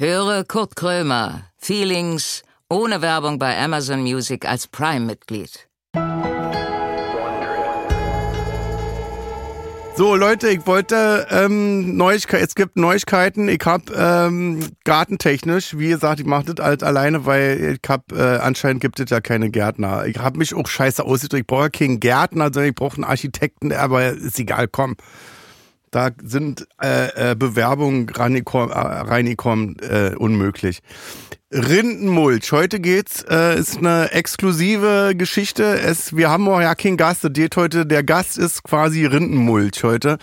Höre Kurt Krömer, Feelings, ohne Werbung bei Amazon Music als Prime-Mitglied. So, Leute, ich wollte ähm, Neuigkeiten, es gibt Neuigkeiten. Ich hab ähm, gartentechnisch, wie gesagt, ich mache das halt alleine, weil ich hab, äh, anscheinend gibt es ja keine Gärtner. Ich habe mich auch scheiße ausgedrückt. Ich brauche keinen Gärtner, sondern ich brauche einen Architekten, aber ist egal, komm. Da sind äh, äh, Bewerbungen äh, reingekommen äh, unmöglich. Rindenmulch. Heute geht's, äh, ist eine exklusive Geschichte. Es, wir haben auch ja keinen Gast. Das heute, der Gast ist quasi Rindenmulch heute.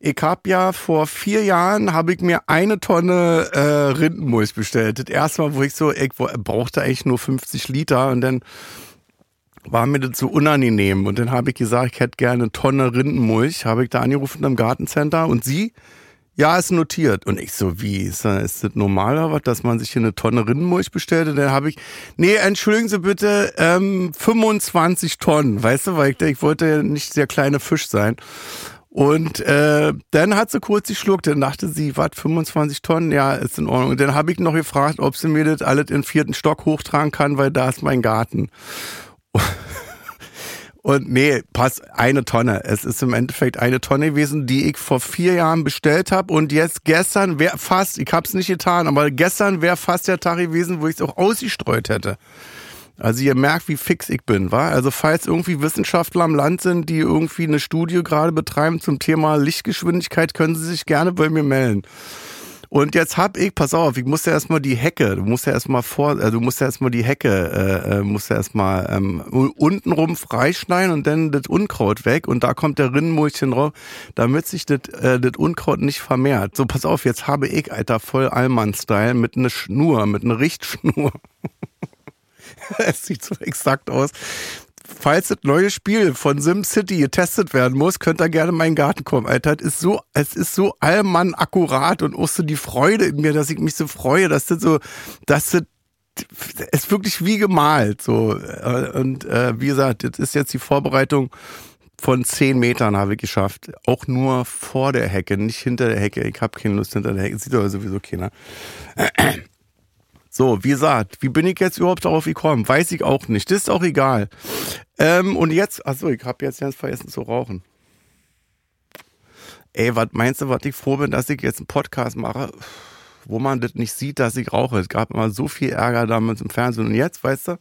Ich hab ja vor vier Jahren habe ich mir eine Tonne äh, Rindenmulch bestellt. Das erste Mal, wo ich so, ich brauchte eigentlich nur 50 Liter und dann war mir das so unangenehm. Und dann habe ich gesagt, ich hätte gerne eine Tonne Rindenmulch. Habe ich da angerufen im Gartencenter und sie, ja, ist notiert. Und ich so, wie, ist das, ist das normal oder was, dass man sich hier eine Tonne Rindenmulch bestellt? Und dann habe ich, nee, entschuldigen Sie bitte, ähm, 25 Tonnen, weißt du, weil ich, ich wollte ja nicht der kleine Fisch sein. Und äh, dann hat sie kurz geschluckt, dann dachte sie, was, 25 Tonnen? Ja, ist in Ordnung. Und dann habe ich noch gefragt, ob sie mir das alles den vierten Stock hochtragen kann, weil da ist mein Garten. Und nee, pass, eine Tonne. Es ist im Endeffekt eine Tonne gewesen, die ich vor vier Jahren bestellt habe. Und jetzt gestern wäre fast, ich habe es nicht getan, aber gestern wäre fast der Tag gewesen, wo ich es auch ausgestreut hätte. Also ihr merkt, wie fix ich bin, wa? Also falls irgendwie Wissenschaftler am Land sind, die irgendwie eine Studie gerade betreiben zum Thema Lichtgeschwindigkeit, können sie sich gerne bei mir melden. Und jetzt hab ich, pass auf, ich musste erstmal die Hecke, du musst ja erstmal vor, äh, du musst ja erstmal die Hecke, äh, äh musst ja erstmal ähm, untenrum freischneiden und dann das Unkraut weg und da kommt der Rinnenmulchen drauf, damit sich das, äh, das Unkraut nicht vermehrt. So, pass auf, jetzt habe ich, Alter, voll Allmann-Style mit einer Schnur, mit einer Richtschnur. es sieht so exakt aus falls das neue Spiel von SimCity getestet werden muss, könnt ihr gerne in meinen Garten kommen, Alter. Es ist so, es ist so allmann akkurat und auch so die Freude in mir, dass ich mich so freue, dass das so, dass das ist wirklich wie gemalt, so. Und äh, wie gesagt, das ist jetzt die Vorbereitung von zehn Metern habe ich geschafft. Auch nur vor der Hecke, nicht hinter der Hecke. Ich habe keine Lust hinter der Hecke. Sieht doch sowieso keiner. So, wie gesagt, wie bin ich jetzt überhaupt darauf gekommen? Weiß ich auch nicht. Das ist auch egal. Ähm, und jetzt, achso, ich habe jetzt ganz vergessen zu rauchen. Ey, was meinst du, was ich froh bin, dass ich jetzt einen Podcast mache, wo man das nicht sieht, dass ich rauche? Es gab immer so viel Ärger damals im Fernsehen. Und jetzt, weißt du,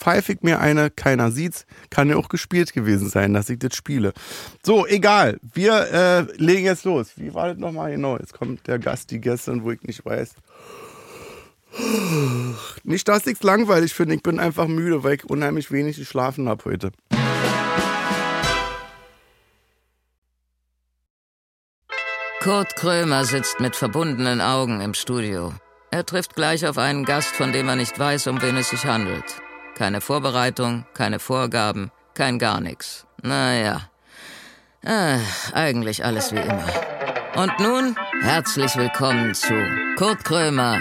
pfeife ich mir eine, keiner sieht's, kann ja auch gespielt gewesen sein, dass ich das spiele. So, egal, wir äh, legen jetzt los. Wie war das nochmal genau? Jetzt kommt der Gast, die gestern, wo ich nicht weiß. Nicht, dass ich's langweilig finde, ich bin einfach müde, weil ich unheimlich wenig geschlafen habe heute. Kurt Krömer sitzt mit verbundenen Augen im Studio. Er trifft gleich auf einen Gast, von dem er nicht weiß, um wen es sich handelt. Keine Vorbereitung, keine Vorgaben, kein gar nichts. Naja, äh, eigentlich alles wie immer. Und nun herzlich willkommen zu Kurt Krömer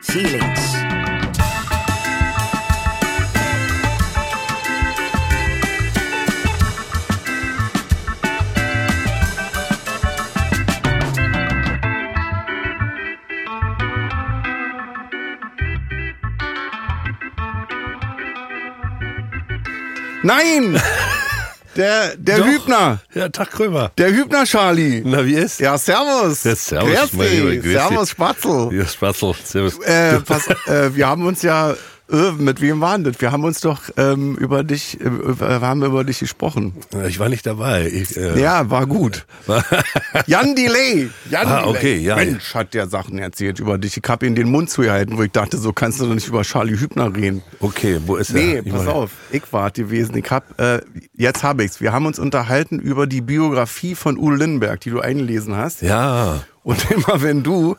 Feelings. Nein! Der, der Doch. Hübner. Ja, Tag Krömer. Der Hübner Charlie. Na, wie ist? Ja, servus. Ja, servus, Grüß dich. servus. Spatzel. Ja, Spatzel. Servus. Äh, pass, äh, wir haben uns ja, äh, mit wem waren das? Wir haben uns doch ähm, über dich, äh, wir haben über dich gesprochen. Ich war nicht dabei. Ich, äh, Ja, war gut. Jan Delay. Jan Ah, Delay. okay, ja, Mensch, hat der Sachen erzählt über dich. Ich hab ihm den Mund zugehalten, wo ich dachte, so kannst du doch nicht über Charlie Hübner reden. Okay, wo ist Nee, er? Ich pass auf, ich war gewesen. Ich hab, äh, jetzt hab ich's. Wir haben uns unterhalten über die Biografie von Udo Lindenberg, die du eingelesen hast. Ja. Und immer wenn du,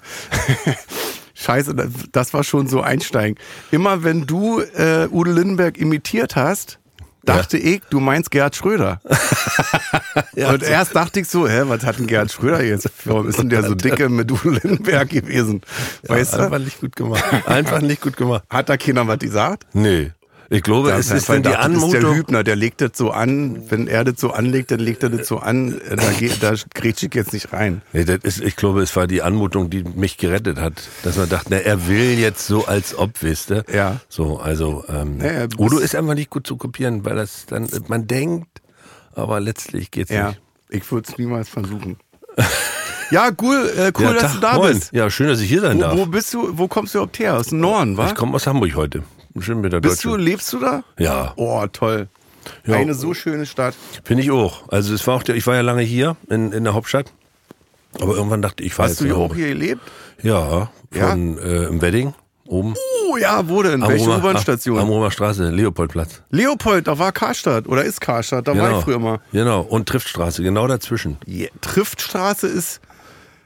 scheiße, das, war schon so einsteigen. Immer wenn du äh, Udo Lindenberg imitiert hast, dachte ich, du meinst Gerhard Schröder. und erst dachte ich so, hä, was hat denn Gerhard Schröder jetzt? Warum ist denn der so dicke mit Udo Lindenberg gewesen? Weißt Einfach du? nicht gut gemacht. Einfach nicht gut gemacht. Hat da keiner was gesagt? Nee. Ich glaube, es ist dann die das ist der Anmutung. Hübner, der legt das so an. Wenn er das so anlegt, dann legt er das so an. Da, geht, da grätsch ich jetzt nicht rein. Nee, das ist, ich glaube, es war die Anmutung, die mich gerettet hat. Dass man dachte, na, er will jetzt so als ob, wisst ihr? Ja. So, also, ähm, Ja, ja, du Udo ist einfach nicht gut zu kopieren, weil das dann, man denkt, aber letztlich geht's Ja, nicht. ich würde es niemals versuchen. ja, cool, äh, cool ja, dass Tag, du da moin. bist. Ja, schön, dass ich hier sein darf. Wo, wo bist du, wo kommst du überhaupt her? Aus dem Norden, wa? ich komme aus Hamburg heute. Schön mit der Bist du, lebst du da? Ja. Oh, toll. Ja. Eine so schöne Stadt. Finde ich auch. Also es war auch der, ich war ja lange hier in, in der Hauptstadt. Aber irgendwann dachte ich, ich Hast du hier auch hier gelebt? Ja, von Äh, im Wedding oben. Oh ja, wo denn? Welche Roma- U-Bahn-Station? Am Römer Straße, Leopoldplatz. Leopold, da war Karstadt oder ist Karstadt, da war ich früher mal. Genau. Und Triftstraße, genau dazwischen. Yeah. Triftstraße ist.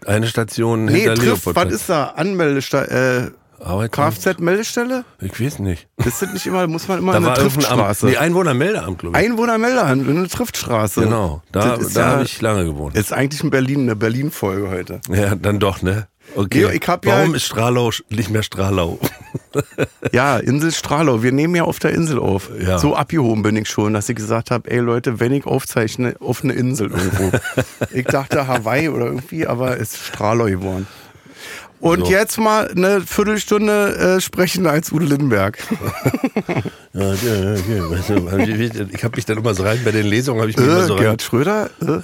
Eine Station Nee, hinter Trift, was Leopoldplatz. ist da? Anmeldestelle, äh, Kfz-Meldestelle? Ich weiß nicht. Ist das nicht immer, muss man immer Da eine. Triftstraße? Nee, Einwohnermeldeamt, glaube ich. Einwohnermeldeamt, eine Triftstraße. Genau. Da, da ja- habe ich lange gewohnt. Ist eigentlich in Berlin, eine Berlin-Folge heute. Ja, dann doch, ne? Okay. Nee, hab ja- Warum ist Stralau nicht mehr Stralau? Ja, Insel Stralau. Wir nehmen ja auf der Insel auf. Ja. So abgehoben bin ich schon, dass ich gesagt habe, ey Leute, wenn ich aufzeichne, auf eine Insel irgendwo. ich dachte Hawaii oder irgendwie, aber es ist Stralau geworden. Und So. jetzt mal eine Viertelstunde äh, sprechen als Udo Lindenberg. Ja, ja, ja, ja. Weißt du, Ich habe mich dann immer so rein, bei den Lesungen habe ich mich immer Äh, so rein. Gerhard Schröder? Äh.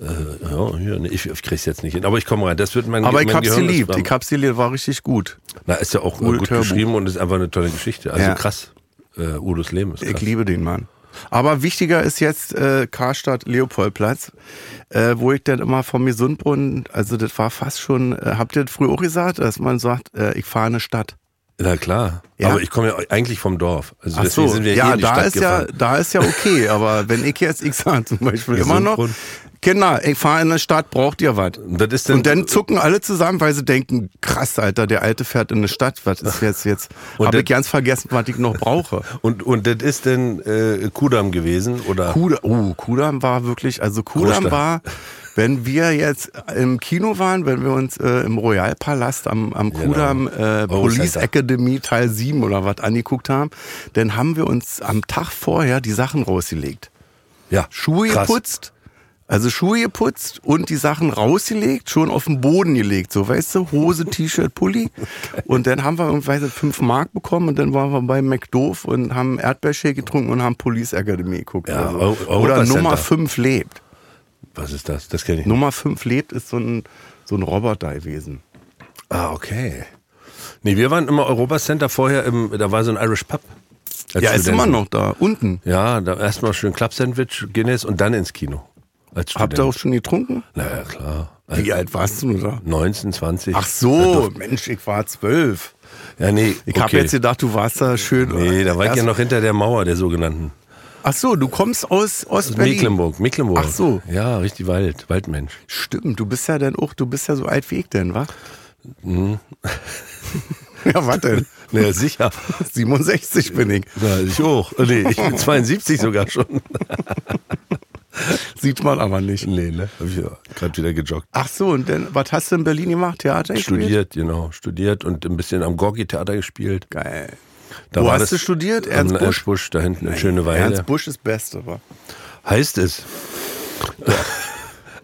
Ja, ja, nee, ich, ich krieg's jetzt nicht hin. Aber ich komme rein. Das wird mein Aber ich mein hab's Gehirn ist geliebt. Ich hab's geliebt, war richtig gut. Na, ist ja auch äh, Udo gut Törbuch. geschrieben und ist einfach eine tolle Geschichte. Also Ja. krass. Äh, Udos Leben ist Ich krass. liebe den Mann. Aber wichtiger ist jetzt äh, Karstadt Leopoldplatz, äh, wo ich dann immer vom Gesundbrunnen, also das war fast schon, äh, habt ihr das früher auch gesagt, dass man sagt, äh, ich fahre eine Stadt. Na klar. Ja. Aber ich komme ja eigentlich vom Dorf. Also Ach deswegen so, sind wir hier ja, in die da Stadt ist ja, gefahren. da ist ja okay, aber wenn ich jetzt, ich sage zum Beispiel immer noch, Gesundbrunnen. Kinder, ich fahre in eine Stadt, braucht ihr was? Und das ist dann, Und dann zucken alle zusammen, weil sie denken, krass, Alter, der Alte fährt in eine Stadt, was ist jetzt jetzt? Und Habe ich ganz vergessen, was ich noch brauche. und, und das ist dann äh, Kudam gewesen oder Kudam, oh, Kudam war wirklich, also Kudam Großstadt. war, wenn wir jetzt im Kino waren, wenn wir uns äh, im Royalpalast am, am Genau. Kudam äh, Police Center. Academy Teil 7 oder was angeguckt haben, dann haben wir uns am Tag vorher die Sachen rausgelegt. ja, Schuhe krass. geputzt, also Schuhe geputzt und die Sachen rausgelegt, schon auf den Boden gelegt, so weißt du, Hose, T-Shirt, Pulli. Und dann haben wir irgendwie fünf Mark bekommen und dann waren wir bei McDoof und haben Erdbeershake getrunken und haben Police Academy geguckt. Ja, also. Oder Nummer Center. 5 lebt. Was ist das? Das kenne ich. nicht. Nummer 5 lebt ist so ein, so ein Roboter gewesen. Ah, okay. Nee, wir waren immer Europacenter vorher im, da war so ein Irish Pub. als Ja, ist immer noch da, unten. Ja, da erstmal schön Club-Sandwich, Guinness und dann ins Kino. Als Habt ihr auch schon getrunken? Na ja, klar. Wie alt warst du da? 19, 20. Ach so, Mensch, ich war zwölf. Ja, nee. Ich okay. jetzt gedacht, du warst da schön. Nee, da war ich ja noch hinter der Mauer der sogenannten. Ach so, du kommst aus Ostberlin. Mecklenburg, Mecklenburg. Ach so. Ja, richtig Wald, Waldmensch. Stimmt, du bist ja dann auch, du bist ja so alt wie ich denn, wa? Mhm. ja, denn? Naja, sicher. 67 bin ich. Ja, ich auch. Nee, ich bin 72 sogar schon. Sieht man aber nicht. Nee, ne? Hab ich ja gerade wieder gejoggt. Ach so, und dann, was hast du in Berlin gemacht? Theater gespielt? Studiert, genau. Studiert und ein bisschen am Gorki-Theater gespielt. Geil. Da Wo hast du studiert? Ernst Busch? Ernst Busch, da hinten eine schöne Weile. Ernst Busch ist Beste, wa? Heißt es.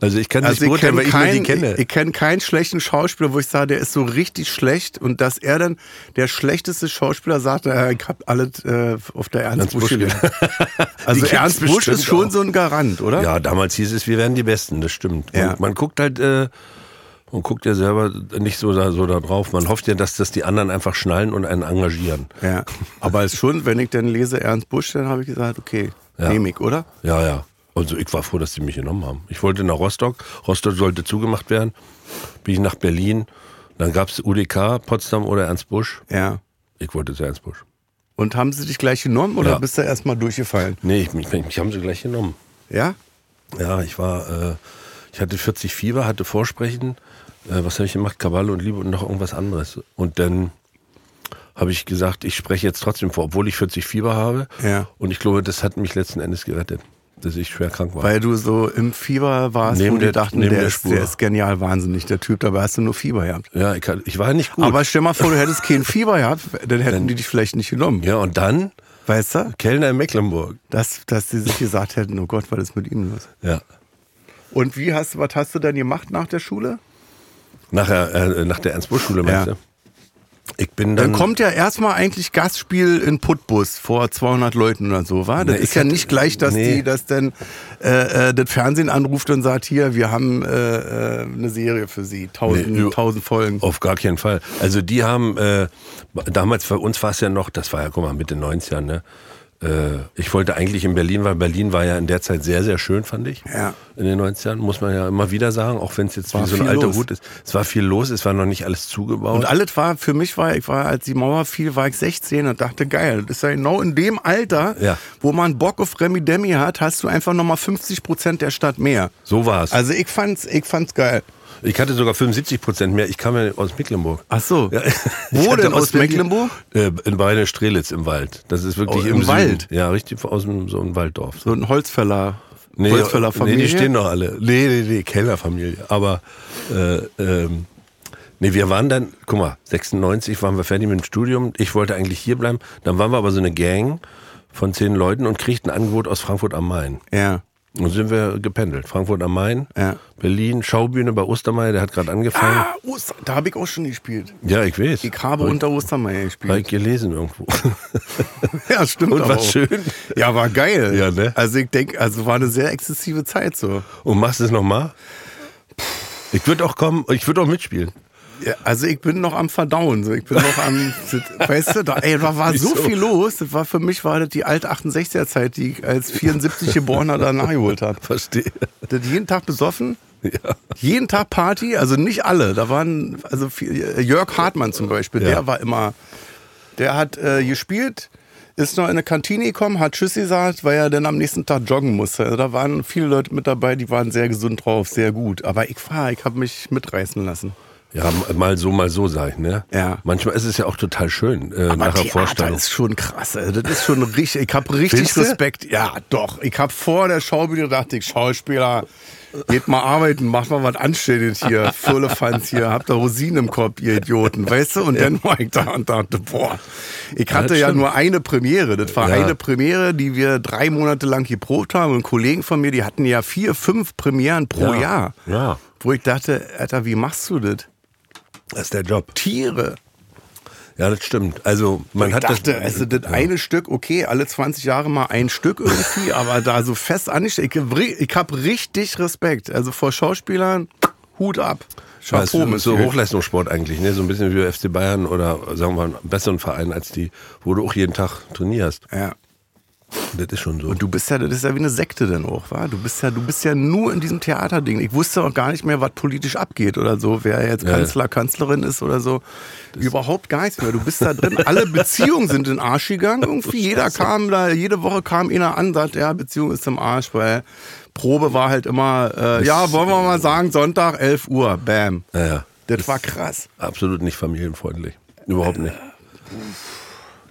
Also ich kann nicht Also ich beurteilen, kenne weil ich die keinen, kenne. ich, ich kenn keinen schlechten Schauspieler, wo ich sage, der ist so richtig schlecht und dass er dann der schlechteste Schauspieler sagt, äh, ich hab alles äh, auf der Ernst Ernst Busch gelernt. Also Ernst Busch bestimmt ist schon auch. so ein Garant, oder? Ja, damals hieß es, wir werden die Besten, das stimmt. Man, Ja. man guckt halt, äh, man guckt ja selber nicht so da, so da drauf. Man hofft ja, dass das die anderen einfach schnallen und einen engagieren. Ja, aber es ist schon, wenn ich dann lese Ernst Busch, dann habe ich gesagt, okay, Ja. nehme ich, oder? Ja, ja. Also ich war froh, dass die mich genommen haben. Ich wollte nach Rostock. Rostock sollte zugemacht werden. Bin ich nach Berlin. Dann gab's UDK, Potsdam oder Ernst Busch. Ja. Ich wollte zu Ernst Busch. Und haben sie dich gleich genommen oder Ja. bist du erstmal durchgefallen? Nee, ich, mich, mich haben sie gleich genommen. Ja? Ja, ich war, äh, ich hatte 40 Fieber, hatte Vorsprechen. Äh, was habe ich gemacht? Kabale und Liebe und noch irgendwas anderes. Und dann habe ich gesagt, ich spreche jetzt trotzdem vor, obwohl ich 40 Fieber habe. Ja. Und ich glaube, das hat mich letzten Endes gerettet, dass ich schwer krank war. Weil du so im Fieber warst, Neben die der- dachten, der, der ist, der ist genial wahnsinnig, der Typ, dabei hast du nur Fieber gehabt. ja, ich, ich war nicht gut. Aber stell mal vor, du hättest kein Fieber gehabt, dann hätten die dich vielleicht nicht genommen. ja, und dann Weißt du? Kellner in Mecklenburg. Dass, dass sie sich gesagt hätten, oh Gott, was ist mit ihm los? Ja. Und wie hast was hast du denn gemacht nach der Schule? Nachher, äh, nach der Ernst-Busch-Schule, meinst Ja. du? Ich bin dann. Dann kommt ja erstmal eigentlich Gastspiel in Putbus vor 200 Leuten oder so, war? Das Nee, ist ja hatte- nicht gleich, dass nee. die, dass dann äh, äh, das Fernsehen anruft und sagt, hier, wir haben äh, äh, eine Serie für Sie, tausend, Nee, du- tausend Folgen. Auf gar keinen Fall. Also die haben, äh, damals für uns war es ja noch, das war ja, guck mal, Mitte 90er, ne? Äh, ich wollte eigentlich in Berlin, weil Berlin war ja in der Zeit sehr, sehr schön, fand ich. Ja. In den 90ern, muss man ja immer wieder sagen, auch wenn es jetzt War wie so ein alter los. Hut ist. Es war viel los, es war noch nicht alles zugebaut. Und alles war, für mich war, ich war, als die Mauer fiel, war ich 16 und dachte, geil, das ist ja genau in dem Alter, Ja. wo man Bock auf Remi Demi hat, hast du einfach nochmal 50 Prozent der Stadt mehr. so war es. Also ich fand's, ich fand's geil. Ich hatte sogar 75 Prozent mehr. Ich kam ja aus Mecklenburg. Ach so. Ja. Wo denn aus Berlin- Mecklenburg? Äh, in Beine Strelitz im Wald. Das ist wirklich Oh, im, im Süden. Wald? Ja, richtig aus dem, so einem Walddorf. So ein Holzfäller. Nee, Holzfällerfamilie. nee, die stehen noch alle. Nee, nee, nee, Kellerfamilie. Aber äh, ähm, nee, wir waren dann, guck mal, 96 waren wir fertig mit dem Studium. Ich wollte eigentlich hier bleiben. Dann waren wir aber so eine Gang von zehn Leuten und kriegten ein Angebot aus Frankfurt am Main. Ja. Und sind wir gependelt. Frankfurt am Main, Ja. Berlin, Schaubühne bei Ostermeier, der hat gerade angefangen. Ah, Oster, da habe ich auch schon gespielt. Ja, ich weiß. Ich habe unter Ostermeier gespielt. ich gelesen irgendwo. Ja, stimmt. Und war auch. schön. Ja, war geil. Ja, ne? Also ich denke, also war eine sehr exzessive Zeit so. Und machst du es nochmal? Ich würde auch kommen, ich würde auch mitspielen. Ja, also ich bin noch am Verdauen. So. Ich bin noch am, weißt du, da, ey, da war so Wieso? viel los. Das war für mich war das die alte 68er Zeit, die ich als 74 geborener da nachgeholt habe. Verstehe. Das jeden Tag besoffen, Ja. jeden Tag Party, also nicht alle. Da waren, also viel, Jörg Hartmann zum Beispiel, Ja. der war immer, der hat äh, gespielt, ist noch in eine Kantine gekommen, hat Tschüss gesagt, weil er dann am nächsten Tag joggen musste. Also da waren viele Leute mit dabei, die waren sehr gesund drauf, sehr gut. Aber ich war, ich habe mich mitreißen lassen. Ja, mal so, mal so, sag ich, ne? Ja. Manchmal ist es ja auch total schön, äh, Aber nach der Theater Vorstellung. ist schon krass. ey. Das ist schon richtig. Ich habe richtig? Respekt. Ja, doch. Ich habe vor der Schaubühne gedacht, ich Schauspieler, geht mal arbeiten, macht mal was Anständiges hier. Firlefanz hier, habt da Rosinen im Kopf, ihr Idioten, weißt du? Und dann war ich da und dachte, boah, ich hatte das ja stimmt. nur eine Premiere. Das war Ja. eine Premiere, die wir drei Monate lang geprobt haben. Und Kollegen von mir, die hatten ja vier, fünf Premieren pro Ja. Jahr. Ja. Wo ich dachte, Alter, wie machst du das? Das ist der Job. Tiere. Ja, das stimmt. Also man ich hat dachte, das. also das eine Stück, okay, alle 20 Jahre mal ein Stück irgendwie, aber da so fest angestellt. Ich, ich habe richtig Respekt. Also vor Schauspielern, Hut ab. Ja, es Chapeau, ist so. Hochleistungssport eigentlich, ne? So ein bisschen wie FC Bayern oder sagen wir mal einen besseren Verein als die, wo du auch jeden Tag trainierst. Ja. Das ist schon so. Und du bist ja, das ist ja wie eine Sekte dann auch, wa? Du bist ja, du bist ja nur in diesem Theaterding. Ich wusste auch gar nicht mehr, was politisch abgeht oder so, wer jetzt Ja. Kanzler, Kanzlerin ist oder so. Überhaupt gar nichts mehr. Du bist da drin. Alle Beziehungen sind in den Arsch gegangen. Irgendwie jeder kam da, jede Woche kam einer an, sagt, ja, Beziehung ist im Arsch, weil Probe war halt immer, äh, ja, wollen wir mal sagen, Sonntag, 11 Uhr, bam. ja, ja. Das war krass. Absolut nicht familienfreundlich. Überhaupt nicht.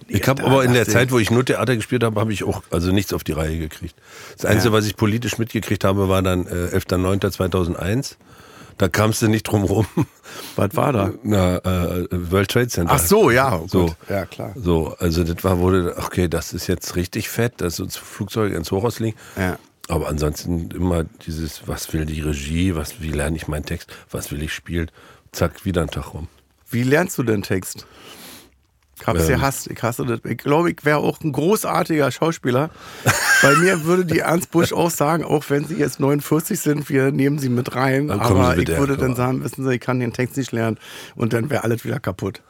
Ich habe aber in der Zeit, wo ich nur Theater gespielt habe, habe ich auch also nichts auf die Reihe gekriegt. Das Einzige, Ja. was ich politisch mitgekriegt habe, war dann äh, 11.09.2001. Da kamst du nicht drum rum. Was war da? Na, äh, World Trade Center. Ach so, ja, oh So. gut. Ja, klar. So, also das war, wurde, okay, das ist jetzt richtig fett, dass uns Flugzeuge ins Hochhaus liegen. Ja. Aber ansonsten immer dieses, was will die Regie, was, wie lerne ich meinen Text, was will ich spielen, zack, wieder ein Tag rum. Wie lernst du denn Text? Ich hab's Ähm. gehasst. Ich hasse das. Ich glaube, ich wäre auch ein großartiger Schauspieler. Bei mir würde die Ernst Busch auch sagen, auch wenn sie jetzt 49 sind, wir nehmen sie mit rein. Aber ich würde dann sagen, wissen Sie, ich kann den Text nicht lernen. Und dann wäre alles wieder kaputt.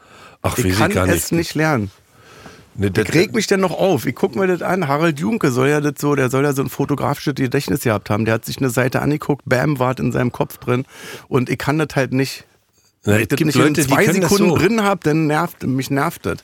Ach, Ich kann gar es nicht lernen. Das, Ich reg mich denn noch auf. Ich guck mir das an. Harald Junke soll ja das so, der soll ja so ein fotografisches Gedächtnis gehabt haben. Der hat sich eine Seite angeguckt, bam, war in seinem Kopf drin. Und ich kann das halt nicht. Na, ich das gibt nicht Leute, die zwei Sekunden so. drin hab, dann nervt, mich nervt das.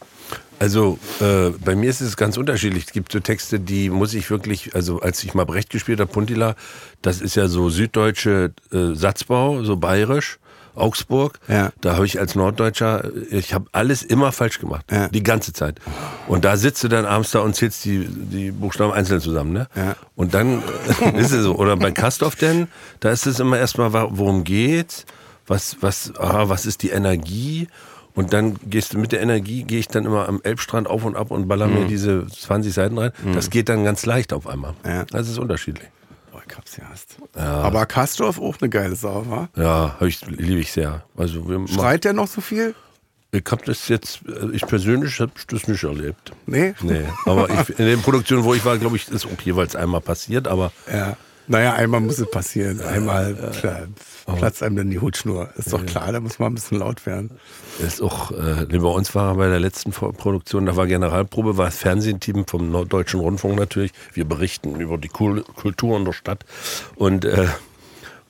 Also äh, bei mir ist es ganz unterschiedlich. Es gibt so Texte, die muss ich wirklich, also als ich mal Brecht gespielt habe, Puntila, das ist ja so süddeutsche äh, Satzbau, so bayerisch, Augsburg. Ja. Da habe ich als Norddeutscher, ich habe alles immer falsch gemacht, Ja. die ganze Zeit. Und da sitzt du dann abends da und zählst die, die Buchstaben einzeln zusammen, ne? Ja. Und dann ist es so. Oder bei Kastorf denn, da ist es immer erstmal, worum geht's, was, was, ah, was ist die Energie Und dann gehst du mit der Energie, gehe ich dann immer am Elbstrand auf und ab und baller mir diese 20 Seiten rein. Das geht dann ganz leicht auf einmal. Ja. Das ist unterschiedlich. Boah, ich hab's ja erst. Aber Kastorf auch eine geile Sau, wa? Ja, ich, liebe ich sehr. Also Schreit der noch so viel? ich habe das jetzt, äh, ich persönlich habe das nicht erlebt. Nee? Nee, aber ich, in den Produktionen, wo ich war, glaube ich, ist auch jeweils einmal passiert, aber Ja. Naja, einmal muss es passieren. Einmal klar, platzt einem dann die Hutschnur. Ist doch klar, da muss man ein bisschen laut werden. ist auch, äh, bei uns war bei der letzten Produktion, da war Generalprobe, war das Fernsehteam vom Norddeutschen Rundfunk natürlich. Wir berichten über die Kul Kultur in der Stadt und äh,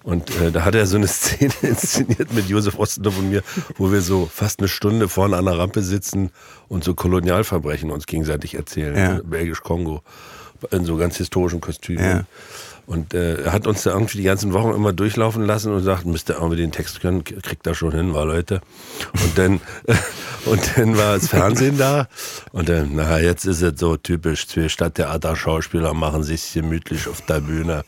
und äh, da hat er so eine Szene inszeniert mit Josef Ostendorf und mir, wo wir so fast eine Stunde vorne an der Rampe sitzen und so Kolonialverbrechen uns gegenseitig erzählen. Ja. Belgisch-Kongo. In so ganz historischen Kostümen. Ja. Und äh, er hat uns da irgendwie die ganzen Wochen immer durchlaufen lassen und sagt, müsst ihr irgendwie den Text können, kriegt er schon hin, war Leute. Und dann, und dann war das Fernsehen da und dann, na, jetzt ist es so typisch, zwei Stadttheater-Schauspieler machen sich gemütlich auf der Bühne.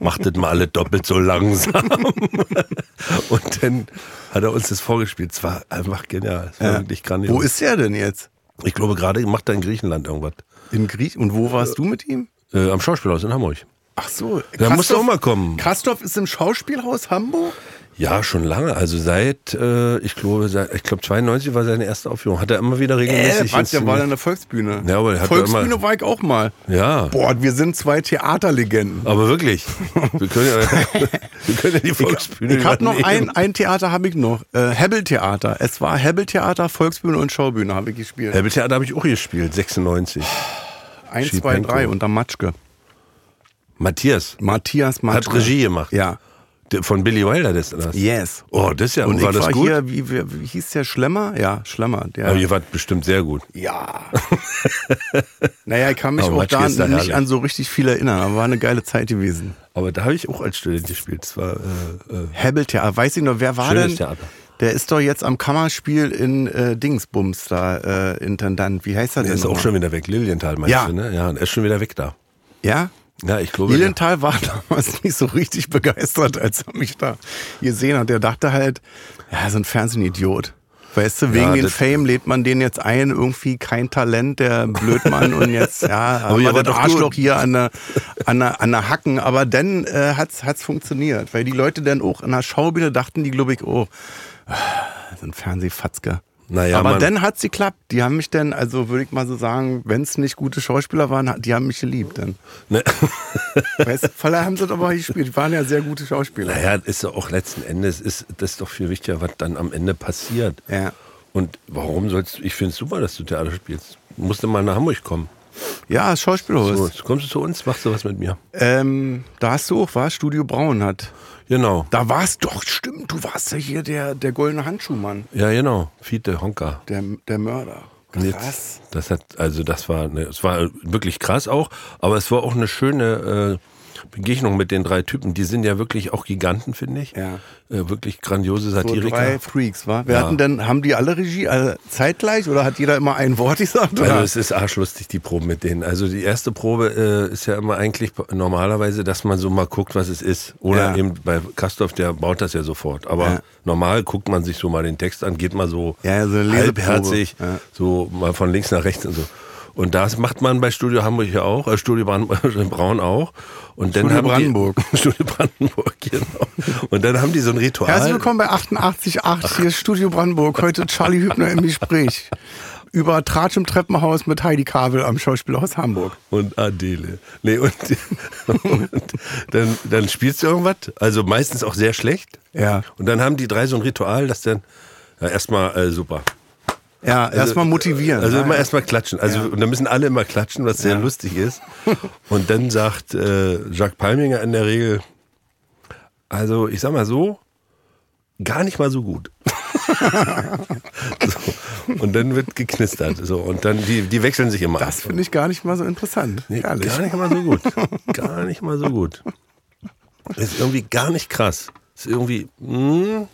Macht das mal alle doppelt so langsam. und dann hat er uns das vorgespielt. Es war einfach genial. Es war Ja. wirklich grandios. Wo ist er denn jetzt? ich glaube, gerade macht er in Griechenland irgendwas. In Griech Und wo warst du mit ihm? Äh, am Schauspielhaus in Hamburg. Ach so. Da musst du auch mal kommen. Kastorf ist im Schauspielhaus Hamburg? Ja, schon lange. Also seit, äh, ich glaube, seit, ich glaube 92 war seine erste Aufführung. Hat er immer wieder regelmäßig. Äh, was, der war in der Volksbühne. Ja, aber er hat Volksbühne immer- war ich auch mal. ja, Boah, wir sind zwei Theaterlegenden. aber wirklich. Wir können ja, wir können ja die Volksbühne Ich habe noch ein, ein Theater habe ich noch. Äh, Hebbel-Theater. Es war Hebbel-Theater, Volksbühne und Schaubühne habe ich gespielt. Herbeltheater habe ich auch gespielt, 96. Eins, zwei, Schipenko. drei unter Matschke. Matthias Matthias Matschke. hat Regie gemacht. Ja. Der- Von Billy Wilder, das das. Yes. Oh, das ist ja, Und war ich das war gut? hier, wie, wie, wie hieß der Schlemmer? Ja, Schlemmer. Der, Aber ihr wart bestimmt sehr gut. ja. naja, ich kann mich Aber auch da nicht herrlich. an so richtig viel erinnern, aber war eine geile Zeit gewesen. Aber da habe ich auch als Student gespielt. Das war, äh, äh, Hebbel-Theater. Weiß ich noch, wer war Schönes denn? Theater. Der ist doch jetzt am Kammerspiel in äh, Dingsbums da, äh, Intendant. Wie heißt er der denn? ist auch schon wieder weg. Lilienthal meinst Ja. du, ne? Ja, und er ist schon wieder weg da. Ja? Ja, ich glaube. Lilienthal war damals nicht so richtig begeistert, als er mich da gesehen hat. Der dachte halt, ja, so ein Fernsehidiot. Weißt du, wegen Ja, den Fame lädt man den jetzt ein, irgendwie kein Talent, der Blödmann und jetzt, ja, haben ihr wir das doch Arschloch gut. hier an der, an der, an der Hacken. Aber dann äh, hat's, hat's funktioniert, weil die Leute dann auch an der Schaubühne dachten, die glaube ich, oh, so ein Fernsehfatzke. Naja, Aber man- dann hat's geklappt. Die haben mich dann, also würde ich mal so sagen, wenn es nicht gute Schauspieler waren, die haben mich geliebt dann. Ne? Weißt du, Faller haben sie aber gespielt. Die waren ja sehr gute Schauspieler. Naja, ist ja auch letzten Endes, ist das ist doch viel wichtiger, was dann am Ende passiert. Ja. Und warum sollst du, ich finde es super, dass du Theater spielst. Du musst du mal nach Hamburg kommen. Ja, Schauspielhaus. So, kommst du zu uns, machst du was mit mir. Ähm, da hast du auch, war Studio Braun hat. Genau. Da warst doch, stimmt, du warst ja hier der, der goldene Handschuhmann, Ja, genau. Fiete Honka. der, der Mörder. Und jetzt- Krass. Das hat, also das war, eine, es war wirklich krass auch, aber es war auch eine schöne äh, Begegnung mit den drei Typen. Die sind ja wirklich auch Giganten, finde ich. Ja. Äh, wirklich grandiose So Satiriker. drei Freaks, wa? Wir Ja. hatten dann, haben die alle Regie alle zeitgleich oder hat jeder immer ein Wort gesagt? Also es ist arschlustig, die Probe mit denen. Also die erste Probe äh, ist ja immer eigentlich normalerweise, dass man so mal guckt, was es ist. Oder Ja. eben bei Kastorf, der baut das ja sofort. Aber Ja. normal guckt man sich so mal den Text an, geht mal so Ja, so halbherzig, so mal von links nach rechts und so. Und das macht man bei Studio Hamburg ja auch, äh, Studio Braun auch. Und dann Studio haben Brandenburg. Die, Studio Brandenburg, genau. Und dann haben die so ein Ritual. Herzlich willkommen bei 88.8, hier ist Studio Brandenburg. Heute Charlie Hübner im Gespräch. Über Tratsch im Treppenhaus mit Heidi Kabel am Schauspielhaus Hamburg. und Adele. Nee, und, und dann, dann spielst du irgendwas, also meistens auch sehr schlecht. Ja. Und dann haben die drei so ein Ritual, dass dann ja, erstmal äh, super. Ja, erstmal motivieren. Also ne? immer erstmal klatschen. Also und dann müssen alle immer klatschen, was sehr lustig ist. Und dann sagt äh, Jacques Palminger in der Regel, also ich sag mal so, gar nicht mal so gut. so. Und dann wird geknistert. So. Und dann, die, die wechseln sich immer. Das finde ich gar nicht mal so interessant. Nee. Gar nicht mal so gut. Gar nicht mal so gut. Ist irgendwie gar nicht krass. Ist irgendwie, hm,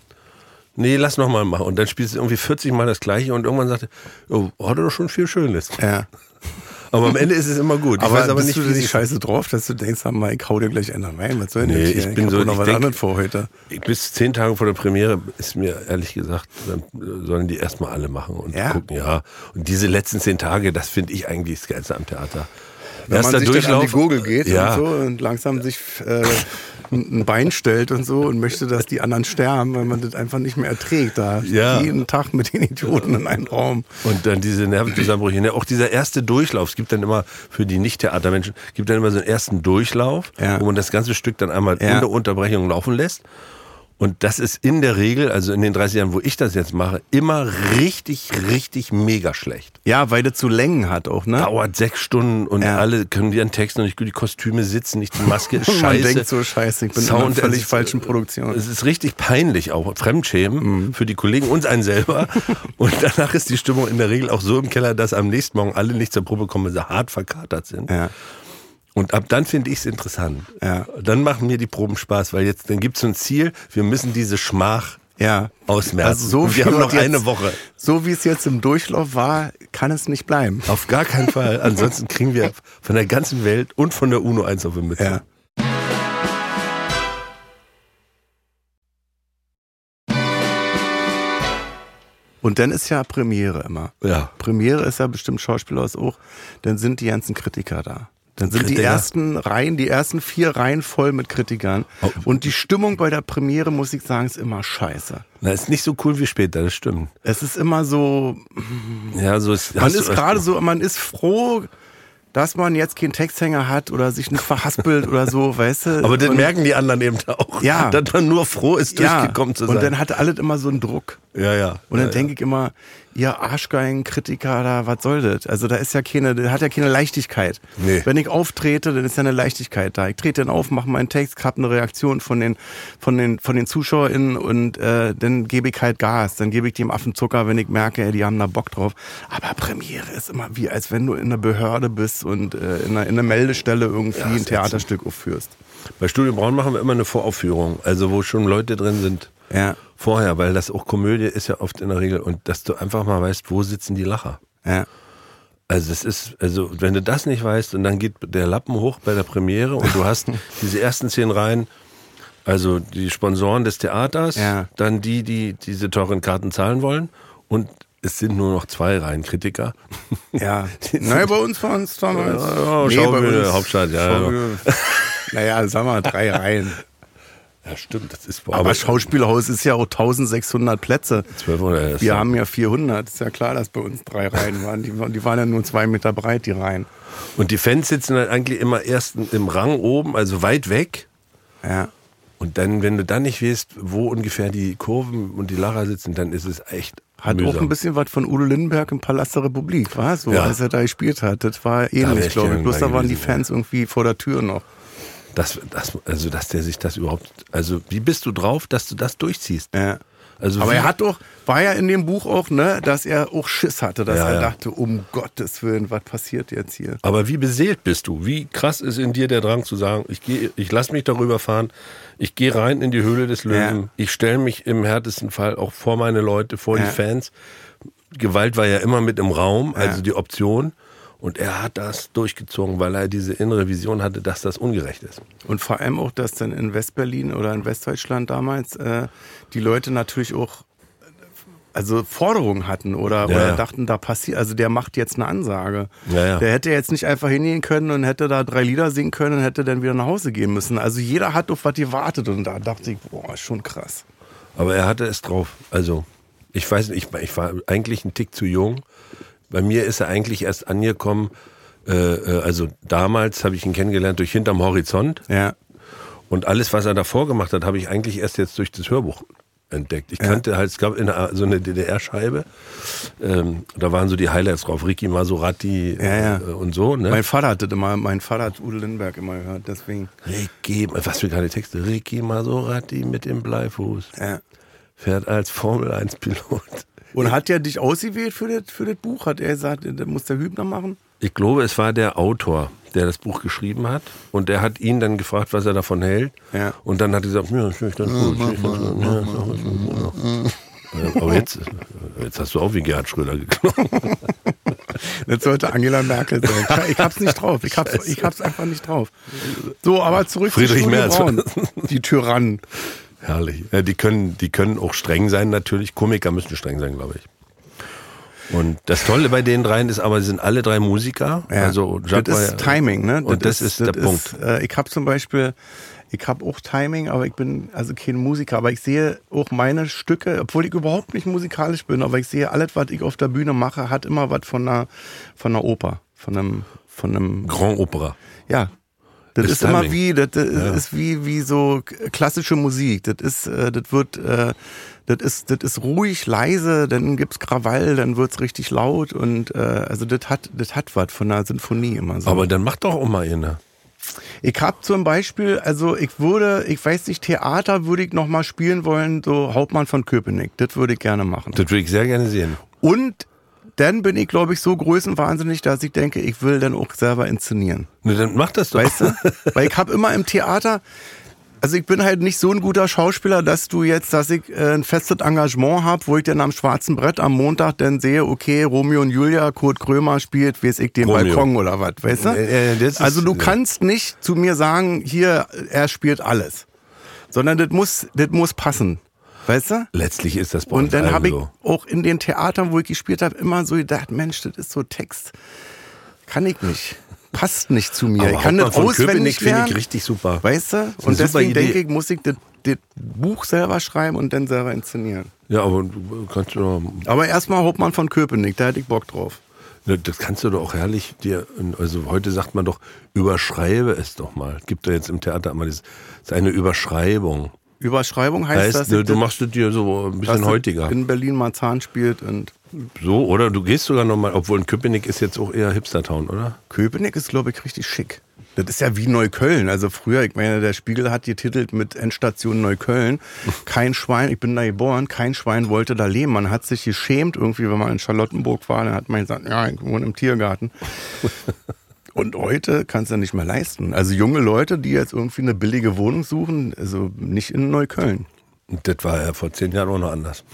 nee, lass noch mal machen. Und dann spielst du irgendwie 40 Mal das Gleiche und irgendwann sagt er, oh, hat er doch schon viel Schönes. Ja. Aber am Ende ist es immer gut. Ich aber weiß aber bist nicht, du nicht scheiße drauf, dass du denkst, mal, ich hau dir gleich einer rein. Was soll denn Nee, ich bin hab so- noch ich was denk- vor heute. Bis zehn Tage vor der Premiere ist mir ehrlich gesagt, dann sollen die erstmal alle machen und Ja? gucken, ja. Und diese letzten zehn Tage, das finde ich eigentlich das Geilste am Theater. Wenn Erster man sich dann an die Gurgel geht ja, und so und langsam sich äh, ein Bein stellt und so und möchte, dass die anderen sterben, weil man das einfach nicht mehr erträgt. Da Ja. jeden Tag mit den Idioten in einem Raum. Und dann diese Nervenzusammenbrüche. Ne? Auch dieser erste Durchlauf, es gibt dann immer für die Nicht-Theatermenschen, gibt dann immer so einen ersten Durchlauf, Ja. wo man das ganze Stück dann einmal Ja. ohne Unterbrechung laufen lässt. Und das ist in der Regel, also in den 30 Jahren, wo ich das jetzt mache, immer richtig, richtig mega schlecht. Ja, weil das zu Längen hat auch, ne? Dauert sechs Stunden und Ja. alle können ihren Text noch nicht gut, die Kostüme sitzen nicht, die Maske ist scheiße. man denkt so, scheiße, ich bin in einer Sound, völlig ist- falschen Produktion. Es ist richtig peinlich, auch Fremdschämen für die Kollegen und einen selber. und danach ist die Stimmung in der Regel auch so im Keller, dass am nächsten Morgen alle nicht zur Probe kommen, weil sie hart verkatert sind. Ja. Und ab dann finde ich es interessant. Ja. Dann machen mir die Proben Spaß, weil jetzt dann gibt es so ein Ziel, wir müssen diese Schmach Ja. ausmerzen. Also so wir haben noch jetzt- eine Woche. So wie es jetzt im Durchlauf war, kann es nicht bleiben. Auf gar keinen Fall. Ansonsten kriegen wir von der ganzen Welt und von der UNO eins auf die Mütze. Ja. Und dann ist ja Premiere immer. Ja. Premiere ist ja bestimmt Schauspielhaus auch. Dann sind die ganzen Kritiker da. Dann sind die Kritiker? ersten Reihen, die ersten vier Reihen voll mit Kritikern. Oh. Und die Stimmung bei der Premiere, muss ich sagen, ist immer scheiße. Na, ist nicht so cool wie später, das stimmt. Es ist immer so, Ja, so ist, man ist gerade so, man ist froh, dass man jetzt keinen Texthänger hat oder sich nicht verhaspelt oder so, weißt du? Aber das Und- merken die anderen eben auch. Ja. Dass man nur froh ist, durchgekommen zu sein. Und dann hat alles immer so einen Druck. Ja, ja. Und dann ja, denke ich immer, ihr Arschgeigen, Kritiker, da, was soll das? Also da ist ja keine, da hat ja keine Leichtigkeit. Nee. Wenn ich auftrete, dann ist ja eine Leichtigkeit da. Ich trete dann auf, mache meinen Text, hab eine Reaktion von den, von den, von den ZuschauerInnen und äh, dann gebe ich halt Gas. Dann gebe ich dem Affen Zucker, wenn ich merke, ey, die haben da Bock drauf. Aber Premiere ist immer wie, als wenn du in einer Behörde bist und äh, in, einer, in einer Meldestelle irgendwie Ja, ein Theaterstück aufführst. Bei Studio Braun machen wir immer eine Voraufführung, also wo schon Leute drin sind Ja, vorher, weil das auch Komödie ist ja oft in der Regel und dass du einfach mal weißt, wo sitzen die Lacher. ja. Also es ist, also wenn du das nicht weißt und dann geht der Lappen hoch bei der Premiere und du hast diese ersten zehn Reihen, also die Sponsoren des Theaters, Ja. dann die, die diese teuren Karten zahlen wollen und es sind nur noch zwei Reihen Kritiker. Ja. naja, bei uns waren es damals. Ja, Nee, Schaubühne, Hauptstadt, ja, Naja, sag mal, drei Reihen. Ja, stimmt, das ist Aber Schauspielhaus ist ja auch 1600 Plätze. zwölf oder Wir haben ja 400. Ist ja klar, dass bei uns drei Reihen waren. Die, waren- die waren ja nur zwei Meter breit, die Reihen. Und die Fans sitzen halt eigentlich immer erst im Rang oben, also weit weg. Ja. Und dann, wenn du dann nicht weißt, wo ungefähr die Kurven und die Lacher sitzen, dann ist es echt Hat mühsam. auch ein bisschen was von Udo Lindenberg im Palast der Republik, war so, Ja. als er da gespielt hat. Das war ähnlich, ich glaube ich. Bloß da waren die Fans irgendwie vor der Tür noch. Das, das, also, dass der sich das überhaupt, also, wie bist du drauf, dass du das durchziehst? Ja. Also, Aber er hat doch, war ja in dem Buch auch, ne, dass er auch Schiss hatte, dass Ja, er ja. dachte, um Gottes Willen, was passiert jetzt hier? aber wie beseelt bist du? Wie krass ist in dir der Drang zu sagen, ich gehe, ich lass mich darüber fahren, ich gehe rein in die Höhle des Löwen, Ja. ich stelle mich im härtesten Fall auch vor meine Leute, vor die Fans. Gewalt war ja immer mit im Raum, also die Option. Und er hat das durchgezogen, weil er diese innere Vision hatte, dass das ungerecht ist. Und vor allem auch, dass dann in Westberlin oder in Westdeutschland damals äh, die Leute natürlich auch also Forderungen hatten oder, Ja, oder dachten, da passiert, also der macht jetzt eine Ansage. Ja, ja. Der hätte jetzt nicht einfach hingehen können und hätte da drei Lieder singen können und hätte dann wieder nach Hause gehen müssen. Also jeder hat auf was gewartet und da dachte ich, boah, ist schon krass. Aber er hatte es drauf. Also, ich weiß nicht, ich, ich war eigentlich ein Tick zu jung. Bei mir ist er eigentlich erst angekommen, äh, äh, also damals habe ich ihn kennengelernt durch Hinterm Horizont. Ja. Und alles, was er davor gemacht hat, habe ich eigentlich erst jetzt durch das Hörbuch entdeckt. Ich kannte halt, es gab in der, so eine DDR-Scheibe, ähm, da waren so die Highlights drauf, Ricky Maserati Ja, ja. Äh, und so. Ne? Mein Vater hat das immer, mein Vater hat Udo Lindenberg immer gehört, deswegen. Ricky, was für geile Texte. Ricky Maserati mit dem Bleifuß Ja. fährt als Formel-1-Pilot. Und hat er dich ausgewählt für das, für das Buch? Hat er gesagt, das muss der Hübner machen? Ich glaube, es war der Autor, der das Buch geschrieben hat. Und der hat ihn dann gefragt, was er davon hält. Ja. Und dann hat er gesagt, ja, das finde ich das finde ganz gut. Aber jetzt, jetzt hast du auch wie Gerhard Schröder geklungen. Das sollte Angela Merkel sein. Ich hab's nicht drauf. Ich hab's, ich hab's einfach nicht drauf. So, aber zurück Friedrich zu Merz. Braun. Die Tyrannen. Herrlich. Ja, die, können, die können auch streng sein, natürlich. Komiker müssen streng sein, glaube ich. Und das Tolle bei den dreien ist aber, sie sind alle drei Musiker. Ja. Also Jacques das ist Timing, ne? Und das, ist der Punkt. äh, ich habe zum Beispiel, ich habe auch Timing, aber ich bin also kein Musiker. Aber ich sehe auch meine Stücke, obwohl ich überhaupt nicht musikalisch bin, aber ich sehe alles, was ich auf der Bühne mache, hat immer was von einer, von einer Oper, von einem, von einem, Grand Opera. ja. Das Ist ist, immer wie, das ist, Ja. ist wie, wie so klassische Musik. Das ist, äh, das wird, äh, das ist, das ist ruhig, leise, dann gibt's Krawall, dann wird's richtig laut und äh, also das hat, das hat was von einer Sinfonie immer so. Aber dann mach doch auch mal eine. Ich hab zum Beispiel, also ich würde, ich weiß nicht, Theater würde ich noch mal spielen wollen, so Hauptmann von Köpenick. Das würde ich gerne machen. Das würde ich sehr gerne sehen. Und dann bin ich, glaube ich, so größenwahnsinnig, dass ich denke, ich will dann auch selber inszenieren. Ne, dann mach das doch. Weißt du? Weil ich habe immer im Theater, also ich bin halt nicht so ein guter Schauspieler, dass du jetzt, dass ich äh, ein festes Engagement habe, wo ich dann am schwarzen Brett am Montag dann sehe, okay, Romeo und Julia, Kurt Krömer spielt, weiß ich, den Romeo. Balkon oder was, weißt du? Äh, äh, ist- also du kannst nicht zu mir sagen, hier, er spielt alles. Sondern das muss, das muss passen. Weißt du? Letztlich ist das bei Und dann habe ich so. auch in den Theatern, wo ich gespielt habe, immer so gedacht, Mensch, das ist so Text. Kann ich nicht. Passt nicht zu mir. Aber ich kann das auswendig finde ich richtig super. Weißt du? Und deswegen denke ich, muss ich das, das Buch selber schreiben und dann selber inszenieren. Ja, aber du kannst du Aber erstmal Hauptmann von Köpenick, da hätte ich Bock drauf. das kannst du doch auch herrlich dir, also heute sagt man doch, überschreibe es doch mal. Gibt da jetzt im Theater immer das, das ist eine Überschreibung. Überschreibung heißt, Heißt, dass ne, du das- machst es dir so ein bisschen das heutiger. in Berlin Marzahn spielt und So, oder? Du gehst sogar nochmal, obwohl in Köpenick ist jetzt auch eher Hipster-Town, oder? Köpenick ist, glaube ich, richtig schick. Das ist ja wie Neukölln. Also früher, ich meine, der Spiegel hat getitelt mit Endstation Neukölln. Kein Schwein, ich bin da geboren, kein Schwein wollte da leben. Man hat sich geschämt irgendwie, wenn man in Charlottenburg war, dann hat man gesagt, ja, ich wohne im Tiergarten. Und heute kannst du ja nicht mehr leisten. Also junge Leute, die jetzt irgendwie eine billige Wohnung suchen, also nicht in Neukölln. Und das war ja vor zehn Jahren auch noch anders.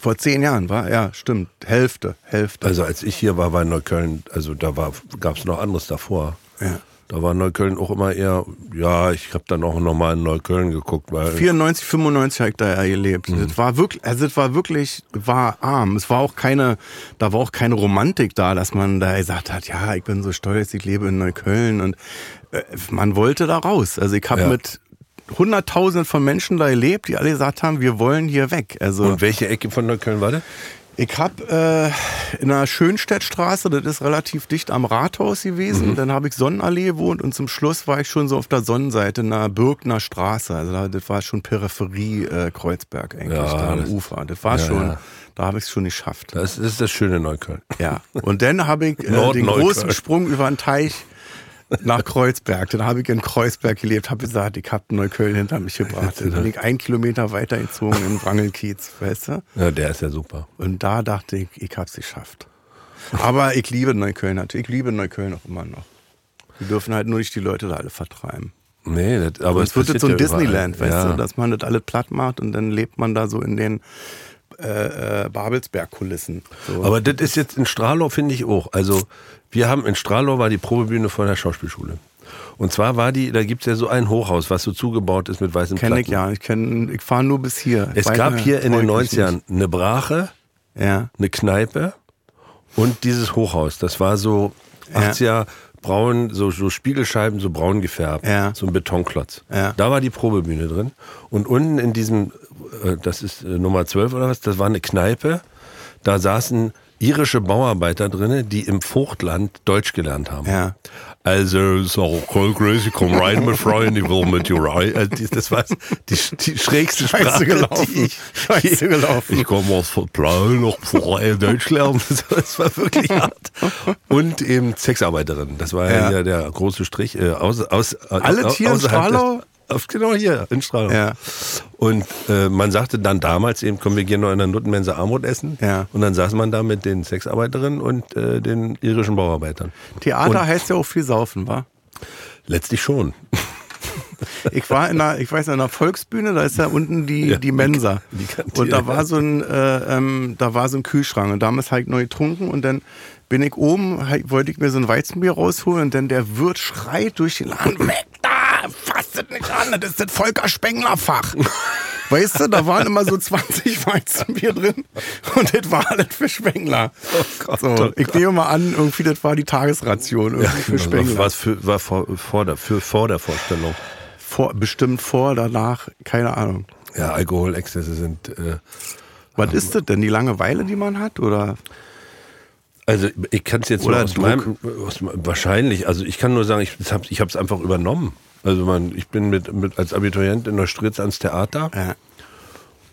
Vor zehn Jahren war, ja, stimmt. Hälfte, Hälfte. Also als ich hier war, war in Neukölln, also da gab es noch anderes davor. Ja. Da war Neukölln auch immer eher, ja, ich habe dann auch nochmal in Neukölln geguckt, weil 94, 95 habe ich da ja gelebt. Mhm. Das war wirklich, also das war wirklich, war arm. Es war auch keine, da war auch keine Romantik da, dass man da gesagt hat, ja, ich bin so stolz, ich lebe in Neukölln und äh, man wollte da raus. Also ich habe Ja. mit Hunderttausenden von Menschen da gelebt, die alle gesagt haben, wir wollen hier weg. Also Und welche Ecke von Neukölln war das? Ich habe äh, in der Schönstädtstraße, das ist relativ dicht am Rathaus gewesen. Dann habe ich Sonnenallee gewohnt und zum Schluss war ich schon so auf der Sonnenseite in der Birkner Straße. Also da, das war schon Peripherie äh, Kreuzberg eigentlich, Ja, da am das- Ufer. Das war ja, schon, ja. da habe ich es schon geschafft. Das, das ist das schöne Neukölln. Ja. Und dann habe ich äh, den großen Sprung über den Teich nach Kreuzberg. Dann habe ich in Kreuzberg gelebt, habe gesagt, ich habe Neukölln hinter mich gebracht. Dann bin ich einen Kilometer weitergezogen in Wrangelkiez, weißt du? Ja, der ist ja super. Und da dachte ich, ich hab's geschafft. Aber ich liebe Neukölln natürlich. Ich liebe Neukölln auch immer noch. Wir dürfen halt nur nicht die Leute da alle vertreiben. Nee, das, aber es wird jetzt so ein ja Disneyland, überall. weißt ja. du, dass man das alles platt macht und dann lebt man da so in den äh, äh, Babelsberg-Kulissen. So. Aber das ist jetzt in Strahlau, finde ich auch. Also, wir haben in Strahlau war die Probebühne von der Schauspielschule. Und zwar war die, da gibt's ja so ein Hochhaus, was so zugebaut ist mit weißen Kenn Platten. ich ja. Ich, kenn, ich fahre nur bis hier. Es Weiter gab hier in den treu ich mich 90ern eine Brache. Ja. eine Kneipe und dieses Hochhaus. Das war so 80er braun, so, so Spiegelscheiben, so braun gefärbt. Ja. So ein Betonklotz. Ja. Da war die Probebühne drin. Und unten in diesem, äh, das ist äh, Nummer 12 oder was, das war eine Kneipe. Da saßen irische Bauarbeiter drinne, die im Vogtland Deutsch gelernt haben. Ja. Also, so, voll crazy, komm rein, mein Freund, ich will mit dir rein. Also, die- das war die, die schrägste Scheiße Sprache, gelaufen. die ich, Scheiße gelaufen. Ich komme aus Verplauen, noch vorher Deutsch lernen. Das war wirklich hart. Und eben Sexarbeiterin. Das war ja, Ja. der große Strich. Äh, aus, aus, Alle aus, hier in auf, genau hier in Strahlung. Ja. Und äh, man sagte dann damals eben, komm, wir gehen noch in der Nuttenmense Armut essen. Ja. Und dann saß man da mit den Sexarbeiterinnen und äh, den irischen Bauarbeitern. Theater Und heißt ja auch viel saufen, wa? letztlich schon. Ich war in einer, ich weiß, in einer Volksbühne, da ist ja unten die, Ja, die Mensa. die Kantine, und da war so ein, äh, ähm, da war so ein Kühlschrank und damals habe ich neu getrunken und dann bin ich oben, hab- wollte ich mir so ein Weizenbier rausholen und dann der Wirt schreit durch den Laden, weg da, das nicht an, das ist das Volker Spengler Fach. Weißt du, da waren immer so 20 Weizenbier drin und das war alles für Spengler. Gott, so, oh ich nehme mal an, irgendwie das war die Tagesration irgendwie Ja, für genau. Spengler. Was für, war vor, vor, der, für, vor der Vorstellung. Vor, bestimmt vor, danach, keine Ahnung. Ja, Alkoholexzesse sind. Äh, Was ist das denn? Die Langeweile, die man hat? Oder? also ich kann es jetzt Oder nur aus Druck. meinem, aus, wahrscheinlich. Also ich kann nur sagen, ich habe es einfach übernommen. Also man, ich bin mit, mit als Abiturient in Neustrelitz ans Theater Ja.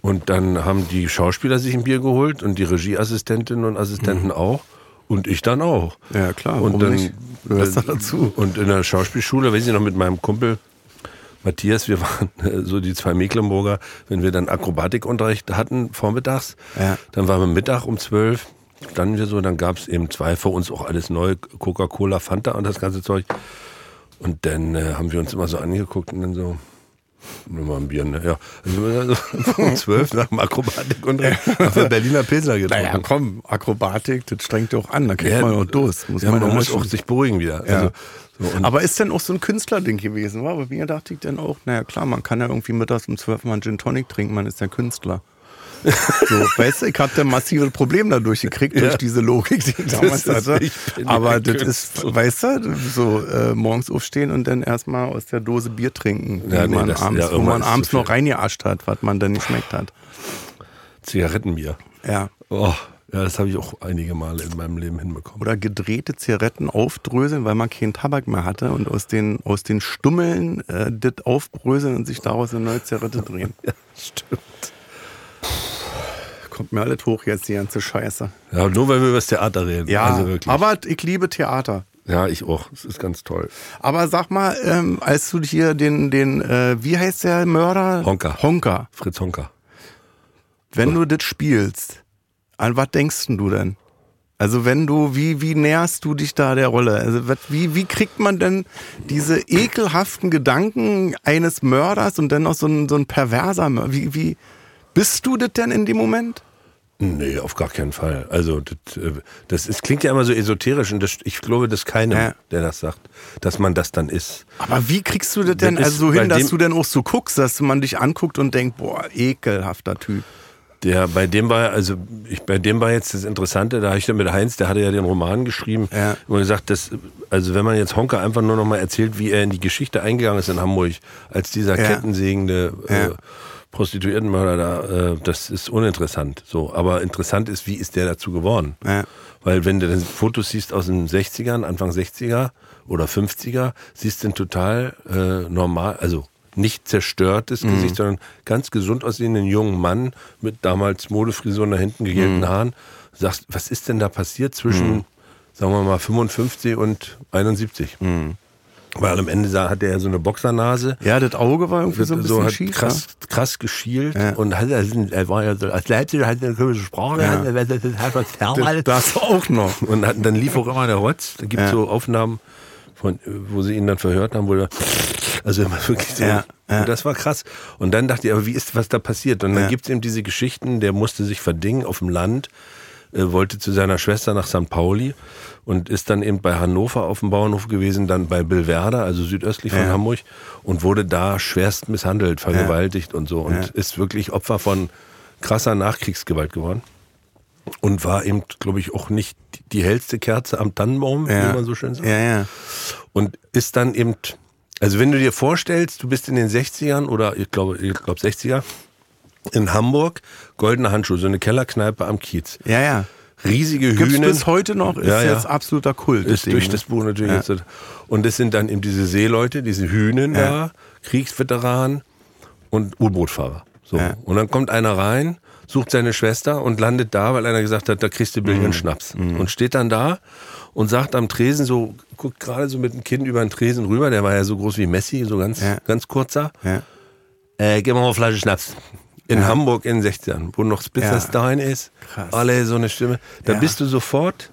und dann haben die Schauspieler sich ein Bier geholt und die Regieassistentinnen und Assistenten auch und ich dann auch. Ja, klar, Und dann nicht? Gehörst doch dazu. Und in der Schauspielschule, weiß ich noch, mit meinem Kumpel Matthias, wir waren äh, so die zwei Mecklenburger, wenn wir dann Akrobatikunterricht hatten vormittags, Ja. dann waren wir Mittag um zwölf, standen wir so, dann gab es eben zwei für uns auch alles neu, Coca-Cola, Fanta und das ganze Zeug. Und dann äh, haben wir uns immer so angeguckt und dann so, nur mal ein Bier, ne? Ja. Also um zwölf nach dem Akrobatikunterricht haben wir Berliner Pilsner getrunken. Naja, komm, Akrobatik, das strengt doch an, da kriegt Ja, man auch Durst. Muss ja, man man muss auch sich beruhigen wieder. Ja. Also, so, und Aber ist denn auch so ein Künstlerding gewesen? War? Bei mir dachte ich dann auch, naja klar, man kann ja irgendwie mittags um 12 mal einen Gin Tonic trinken, man ist ja Künstler. So, weißt du, ich habe ein massives Problem dadurch gekriegt, durch diese Logik, die ich damals Das ist- hatte. ich Aber das ist, weißt du, so äh, morgens aufstehen und dann erstmal aus der Dose Bier trinken, Ja, nee, man das- abends, ja, wo man abends noch reingeascht hat, was man dann nicht schmeckt hat. Zigarettenbier. Ja. Oh, ja, das habe ich auch einige Male in meinem Leben hinbekommen. Oder gedrehte Zigaretten aufdröseln, weil man keinen Tabak mehr hatte und aus den, aus den Stummeln äh, das aufbröseln und sich daraus eine neue Zigarette drehen. Ja, stimmt. Kommt mir alles hoch jetzt, die ganze Scheiße. Ja, nur weil wir über das Theater reden. Ja, also wirklich. aber ich liebe Theater. ja, ich auch. Das ist ganz toll. Aber sag mal, ähm, als du hier den, den äh, wie heißt der Mörder? Honka. Honka. Fritz Honka. Wenn du das spielst, an was denkst du denn? Also wenn du, wie, wie näherst du dich da der Rolle? Also wat- wie, wie kriegt man denn diese ekelhaften Gedanken eines Mörders und dann noch so ein, so ein perverser Mörder? Wie, wie bist du das denn in dem Moment? Nee, auf gar keinen Fall. Also das, äh, das ist, klingt ja immer so esoterisch und das, ich glaube, das ist keinem, Ja. der das sagt, dass man das dann ist. Aber wie kriegst du das denn Das also so hin, dass du denn auch so guckst, dass man dich anguckt und denkt, boah, ekelhafter Typ. Der, bei dem war, also ich, bei dem war jetzt das Interessante, da habe ich dann mit Heinz, der hatte ja den Roman geschrieben Ja. und gesagt, dass, also wenn man jetzt Honka einfach nur noch mal erzählt, wie er in die Geschichte eingegangen ist in Hamburg, als dieser Ja. kettensägende äh, Ja. Prostituiertenmörder da, äh, das ist uninteressant. So, aber interessant ist, wie ist der dazu geworden? Ja. Weil wenn du dann Fotos siehst aus den 60ern, Anfang 60er oder 50er, siehst du ein total äh, normal, also nicht zerstörtes Mhm. Gesicht, sondern ganz gesund aussehenden jungen Mann mit damals Modefrisur nach hinten gegelten Mhm. Haaren. Sagst, was ist denn da passiert zwischen, sagen wir mal, 55 und 71? Mhm. Weil am Ende hat er ja so eine Boxernase. Ja, das Auge war irgendwie so ein bisschen hat schief. krass, krass geschielt Ja. und hat, er war ja so, als Leipziger hat er eine komische Sprache, Ja. hat, das, das, ja. das, auch noch. und hat, dann lief auch immer der Rotz. Da gibt es Ja. so Aufnahmen, von, wo sie ihn dann verhört haben, wo er, also immer wirklich so. Ja, ja. Und das war krass. Und dann dachte ich, aber wie ist was da passiert? Und dann Ja. gibt es eben diese Geschichten, der musste sich verdingen auf dem Land, wollte zu seiner Schwester nach St. Pauli und ist dann eben bei Hannover auf dem Bauernhof gewesen, dann bei Billwerder, also südöstlich von Ja. Hamburg, und wurde da schwerst misshandelt, vergewaltigt und so. Und Ja. ist wirklich Opfer von krasser Nachkriegsgewalt geworden und war eben, glaube ich, auch nicht die hellste Kerze am Tannenbaum, Ja. wie man so schön sagt. Ja, ja. Und ist dann eben, also wenn du dir vorstellst, du bist in den 60ern oder ich glaube, ich glaube 60er in Hamburg, goldene Handschuhe, so eine Kellerkneipe am Kiez. Ja, ja. Riesige Gibt's Hühner. bis heute noch, ist Ja, ja. jetzt absoluter Kult. Ist durch ne? das Buch natürlich Ja. jetzt. Und es sind dann eben diese Seeleute, diese Hühnen da, Kriegsveteranen und U-Bootfahrer. So. Und dann kommt einer rein, sucht seine Schwester und landet da, weil einer gesagt hat, da kriegst du Mhm. Billion Schnaps. Und steht dann da und sagt am Tresen so, guckt gerade so mit dem Kinn über den Tresen rüber, der war ja so groß wie Messi, so ganz, ganz kurzer. Äh, gib mal eine Flasche Schnaps. In Ja. Hamburg in den 60ern, wo noch Spitzer Ja. Stein ist. Krass. Alle so eine Stimme. Da Ja. bist du sofort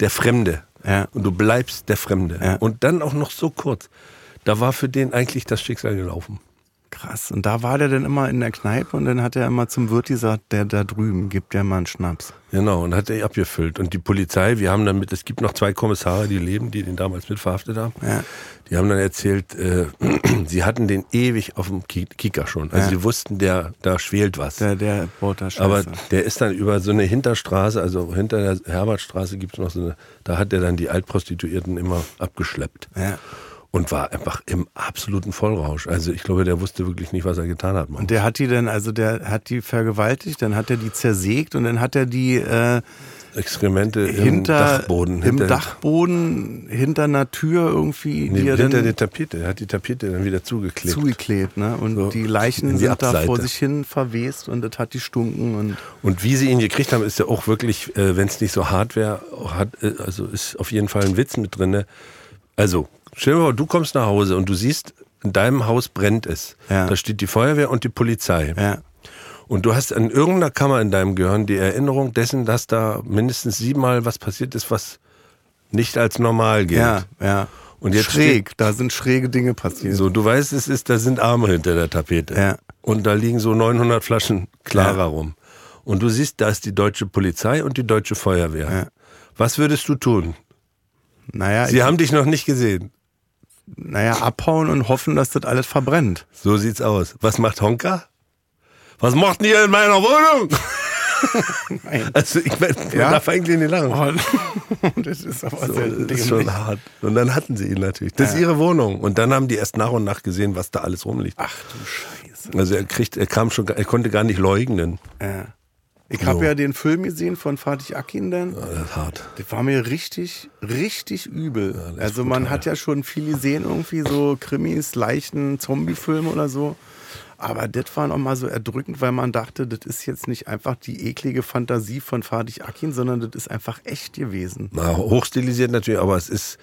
der Fremde. Ja. Und du bleibst der Fremde. Und dann auch noch so kurz. da war für den eigentlich das Schicksal gelaufen. Krass. Und da war der dann immer in der Kneipe und dann hat er immer zum Wirt gesagt, der da drüben gibt ja mal einen Schnaps. Genau, und hat er abgefüllt. Und die Polizei, wir haben damit, es gibt noch zwei Kommissare, die leben, die den damals mitverhaftet haben. Ja. Die haben dann erzählt, äh, sie hatten den ewig auf dem Ki- Kieker schon. Also Ja. sie wussten, der, da schwelt was. Der, der baut da Scheiße. Aber der ist dann über so eine Hinterstraße, also hinter der Herbertstraße gibt es noch so eine, da hat er dann die Altprostituierten immer abgeschleppt. ja. Und war einfach im absoluten Vollrausch. Also ich glaube, der wusste wirklich nicht, was er getan hat. Mann. Und der hat die dann, also der hat die vergewaltigt, dann hat er die zersägt und dann hat er die äh, Exkremente im hinter Dachboden. im hinter, Dachboden hinter einer Tür irgendwie, Nee, die er hinter dann der Tapete. Er hat die Tapete dann wieder zugeklebt. zugeklebt, ne? Und So, die Leichen die sind da Abseite. vor sich hin verwest und das hat die stunken und Und wie sie ihn gekriegt haben, ist ja auch wirklich, äh, wenn es nicht so hart wäre, hat, äh, also ist auf jeden Fall ein Witz mit drin. Also, stell dir mal vor, du kommst nach Hause und du siehst, in deinem Haus brennt es. Ja. Da steht die Feuerwehr und die Polizei. ja. Und du hast in irgendeiner Kammer in deinem Gehirn die Erinnerung dessen, dass da mindestens siebenmal was passiert ist, was nicht als normal gilt. Ja, ja. Und jetzt schräg, da sind schräge Dinge passiert. So, du weißt, es ist, da sind Arme hinter der Tapete. Ja. Und da liegen so 900 Flaschen Clara Ja. rum. Und du siehst, da ist die deutsche Polizei und die deutsche Feuerwehr. Ja. Was würdest du tun? Naja, Sie haben dich noch nicht gesehen. Naja, abhauen und hoffen, dass das alles verbrennt. So sieht's aus. Was macht Honka? Was macht ihr in meiner Wohnung? Nein. Also, ich mein, man Ja. darf eigentlich nicht lachen. Oh, das ist aber So, sehr das ist schon hart. Und dann hatten sie ihn natürlich. Das ist ihre Wohnung. Und dann haben die erst nach und nach gesehen, was da alles rumliegt. Ach du Scheiße. Also er kriegt, er kam schon, er konnte gar nicht leugnen. Ja. Ich habe So. ja den Film gesehen von Fatih Akin dann. Das ist hart. Das war mir richtig, richtig übel. ist also man hat ja schon viel gesehen, irgendwie so Krimis, leichten Zombie-Filme oder so. Aber das war noch mal so erdrückend, weil man dachte, das ist jetzt nicht einfach die eklige Fantasie von Fatih Akin, sondern das ist einfach echt gewesen. Na, hochstilisiert natürlich, aber es ist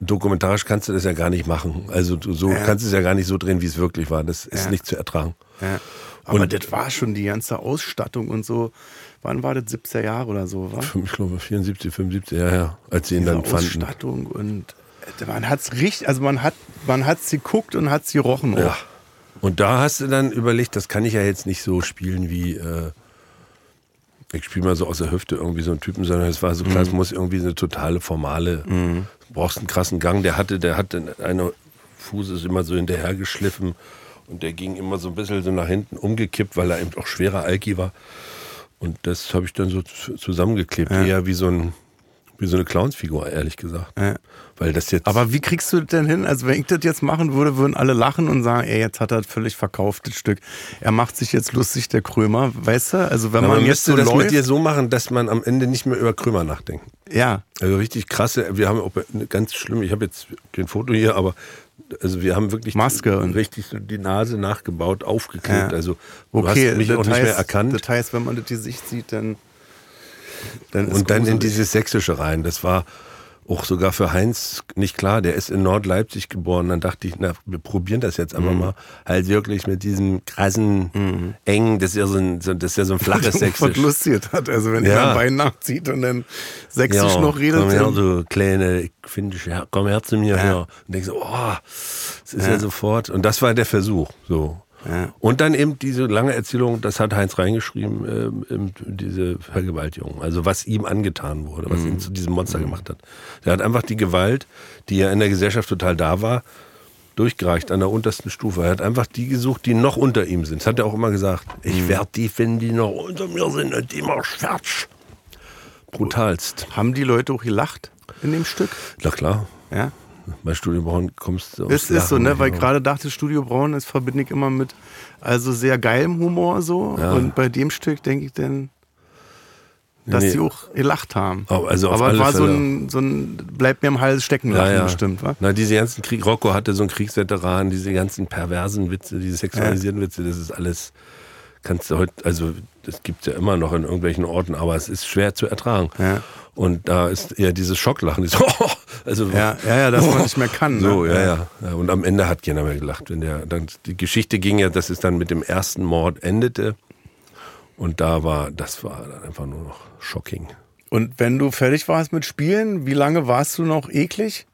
dokumentarisch kannst du das ja gar nicht machen. Also du, so Ja. kannst du es ja gar nicht so drehen, wie es wirklich war. Das ist Ja. nicht zu ertragen. Ja. Aber Und- das war schon die ganze Ausstattung und so. Wann war das? 70er Jahre oder so, war? Ich glaube 74, 75, ja, ja, als sie ihn dann fanden. Ausstattung und äh, man hat's richtig, also man hat, man hat's geguckt und hat's gerochen. auch. Ja. Und da hast du dann überlegt, das kann ich ja jetzt nicht so spielen wie, äh, ich spiele mal so aus der Hüfte irgendwie so einen Typen, sondern es war so klar, es muss irgendwie eine totale formale, du brauchst einen krassen Gang. Der hatte, der hatte eine Fuß ist immer so hinterhergeschliffen und der ging immer so ein bisschen so nach hinten umgekippt, weil er eben auch schwerer Alki war. Und das habe ich dann so zusammengeklebt, eher wie so ein wie so eine Clownsfigur, ehrlich gesagt. Ja. Weil das jetzt. Aber wie kriegst du das denn hin? Also wenn ich das jetzt machen würde, würden alle lachen und sagen, ey, jetzt hat er das völlig verkauft, das Stück. Er macht sich jetzt lustig, der Krömer, weißt du? Also wenn man man jetzt so das läuft, mit dir so machen, dass man am Ende nicht mehr über Krümmer nachdenkt. ja, Also richtig krasse, wir haben auch eine ganz schlimm, ich habe jetzt kein Foto hier, aber also wir haben wirklich Maske und- richtig so die Nase nachgebaut, aufgeklebt. Ja. Also du okay, hast mich auch nicht heißt, mehr erkannt. Das heißt, wenn man das Gesicht sieht, dann, dann und dann in dieses Sächsische rein. Das war auch sogar für Heinz nicht klar. Der ist in Nordleipzig geboren. Dann dachte ich, na, wir probieren das jetzt einfach mal. Halt wirklich mit diesem krassen, engen, das ist ja so ein, so, das ist ja so ein flaches was Sächsisch. lustiert hat. Also wenn Ja. er ein Bein nachzieht und dann sächsisch noch redet. Komm her, du kleine, ich finde dich, her, komm her zu mir Ja. her. Und denkst so, oh, das ist ja. sofort. Und das war der Versuch. So. Ja. Und dann eben diese lange Erzählung, das hat Heinz reingeschrieben, ähm, diese Vergewaltigung. Also was ihm angetan wurde, was ihn zu diesem Monster gemacht hat. Der hat einfach die Gewalt, die ja in der Gesellschaft total da war, durchgereicht an der untersten Stufe. Er hat einfach die gesucht, die noch unter ihm sind. Das hat er auch immer gesagt. Ich werde die finden, die noch unter mir sind und die mach fertig. Brutalst. Haben die Leute auch gelacht in dem Stück? Na klar, Ja. Bei Studio Braun kommst du Es ist so, ne? Weil ja. gerade dachte Studio Braun, das verbinde ich immer mit also sehr geilem Humor so. Ja. Und bei dem Stück denke ich dann, dass Nee. die auch gelacht haben. Oh, also Aber es war so ein, so ein bleibt mir im Hals stecken Ja, lachen ja. bestimmt, wa? Na, diese ganzen Krieg, Rocco hatte so einen Kriegsveteran, diese ganzen perversen Witze, diese sexualisierten Witze, das ist alles, kannst du heute, also das gibt's ja immer noch in irgendwelchen Orten, aber es ist schwer zu ertragen. Ja. Und da ist eher dieses Schocklachen, dieses, also Ja, ja, ja, dass man nicht mehr kann. So, ne? ja, ja. Und am Ende hat keiner mehr gelacht. Wenn der, dann, die Geschichte ging ja, dass es dann mit dem ersten Mord endete. Und da war, das war dann einfach nur noch shocking. Und wenn du fertig warst mit Spielen, wie lange warst du noch eklig?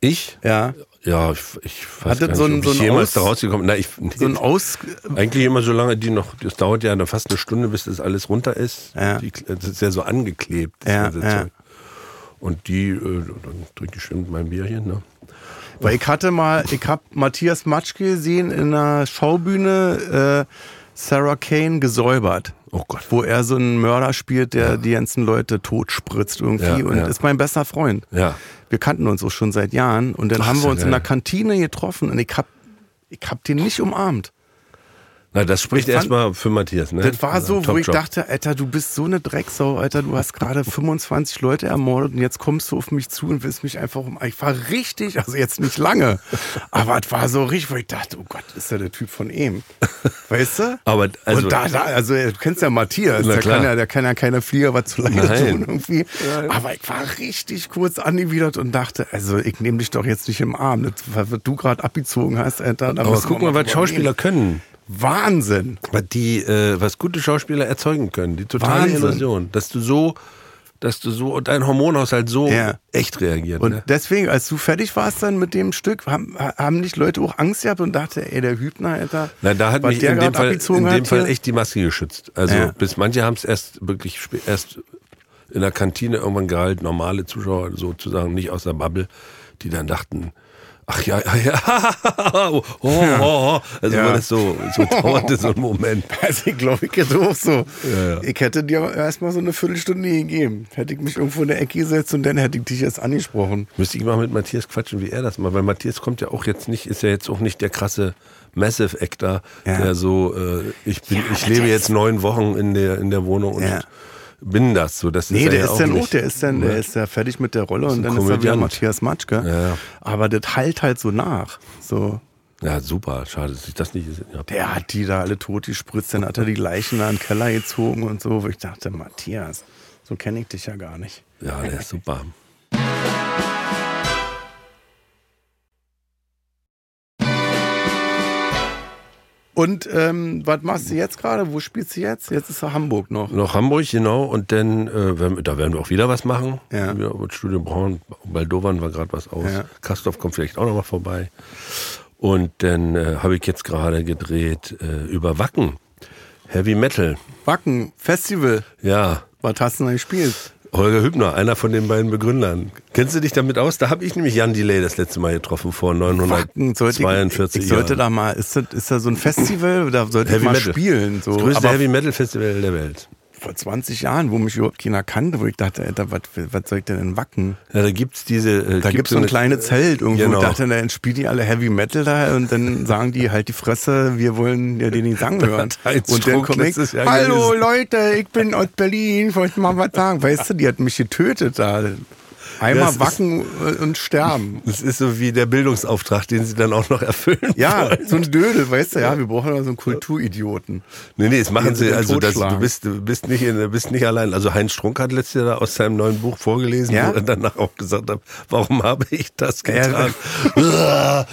Ich? Ja. Ja, ich, ich weiß Hatte gar so nicht, ein- ob so ich jemals Aus- da rausgekommen ich, nee, So ein Aus. Eigentlich immer so lange, die noch, das dauert ja fast eine Stunde, bis das alles runter ist. Ja. Die, das ist ja so angeklebt, Ja, ja. Und die, äh, dann trinke ich schön mein Bierchen, ne? Weil ich hatte mal, ich habe Matthias Matschke gesehen in einer Schaubühne äh, Sarah Kane gesäubert. Oh Gott. Wo er so einen Mörder spielt, der die ganzen Leute totspritzt irgendwie Ja, und ja. ist mein bester Freund. Ja. Wir kannten uns auch schon seit Jahren und dann Ach, haben wir ja uns in der. Kantine getroffen und ich hab, ich hab den nicht umarmt. Na, das spricht erstmal für Matthias, ne? Das war so, wo ich dachte, Alter, du bist so eine Drecksau, Alter, du hast gerade 25 Leute ermordet und jetzt kommst du auf mich zu und willst mich einfach um. Ich war richtig, also jetzt nicht lange, aber es war so richtig, wo ich dachte, oh Gott, ist ja der Typ von ihm. Weißt du? Aber, also- und da, da, also du kennst ja Matthias, der kann ja, der kann ja keine Flieger was zu lange Nein. tun irgendwie. Aber ich war richtig kurz angewidert und dachte, also ich nehme dich doch jetzt nicht im Arm. Das, was du gerade abgezogen hast, Alter. Aber guck mal, was Schauspieler können. Wahnsinn. Was die, äh, was gute Schauspieler erzeugen können. Die totale Wahnsinn. Illusion. Dass du so, dass du so, dein Hormonhaushalt so Ja. echt reagiert. Und ne? deswegen, als du fertig warst dann mit dem Stück, haben, haben nicht Leute auch Angst gehabt und dachte, ey, der Hübner, Alter, Na, da hat mich der in dem, Fall, in dem Fall echt die Maske geschützt. Also Ja. bis manche haben es erst wirklich erst in der Kantine irgendwann gehalten, normale Zuschauer sozusagen, nicht aus der Bubble, die dann dachten, ach ja, ja, ja, oh, oh, oh. also Ja. war das so, so dauerte so ein Moment. Also ich glaube, ich hätte auch so. Ja, ja. Ich hätte dir erstmal so eine Viertelstunde gegeben. Hätte ich mich irgendwo in der Ecke gesetzt und dann hätte ich dich jetzt angesprochen. Müsste ich mal mit Matthias quatschen, wie er das macht, weil Matthias kommt ja auch jetzt nicht, ist ja jetzt auch nicht der krasse Massive Actor, Ja. der so, äh, ich bin, ich lebe jetzt neun Wochen in der, in der Wohnung und Ja. Bin das so. Das Nee, er der ist dann auch, nicht. der ist dann, der ist ja fertig mit der Rolle und dann ist er wieder Komödiant. Matthias Matschke. Ja. Aber das halt halt so nach. So, Ja, super. Schade, dass ich das nicht gesehen habe. der hat die da alle tot gespritzt, dann hat er die Leichen da in den Keller gezogen und so. Wo ich dachte, Matthias, so kenne ich dich ja gar nicht. Ja, der ist super. Und ähm, was machst du jetzt gerade? Wo spielst du jetzt? Jetzt ist Hamburg noch. Noch Hamburg, genau. Und dann, äh, werden, wir- da werden wir auch wieder was machen. Ja. Wir mit Studio Braun, bei Dovan war gerade was aus. Ja. Kastorf kommt vielleicht auch noch mal vorbei. Und dann äh, habe ich jetzt gerade gedreht äh, über Wacken. Heavy Metal. Wacken, Festival. Ja. Was hast du denn gespielt? Holger Hübner, einer von den beiden Begründern. Kennst du dich damit aus? Da habe ich nämlich Jan Delay das letzte Mal getroffen, vor Wacken, sollte 942 ich, ich sollte Jahren. da mal, ist das, ist da so ein Festival? Da sollte Heavy ich mal Metal. spielen. So. Das größte Aber Heavy Metal Festival der Welt. Vor 20 Jahren, wo mich überhaupt keiner kannte, wo ich dachte, Alter, was, was soll ich denn Wacken? Ja, da gibt's diese. Äh, Da gibt's so ein eine- kleines Zelt irgendwo. Genau. Ich dachte, dann spielen die alle Heavy Metal da und dann sagen die halt die Fresse, wir wollen ja den Gesang hören. Und dann komme ich, hallo. Leute, ich bin aus Berlin, wollte mal was sagen. Weißt du, die hat mich getötet da. Einmal Das ist- wacken und sterben. Das ist so wie der Bildungsauftrag, den sie dann auch noch erfüllen. Ja, wollen. so ein Dödel, weißt du, ja, wir brauchen ja so einen Kulturidioten. Nee, nee, das machen sie, also das, du bist, du bist nicht, in, bist nicht allein. Also Heinz Strunk hat letztes Jahr aus seinem neuen Buch vorgelesen, Ja? wo er danach auch gesagt hat, warum habe ich das Ja, getan?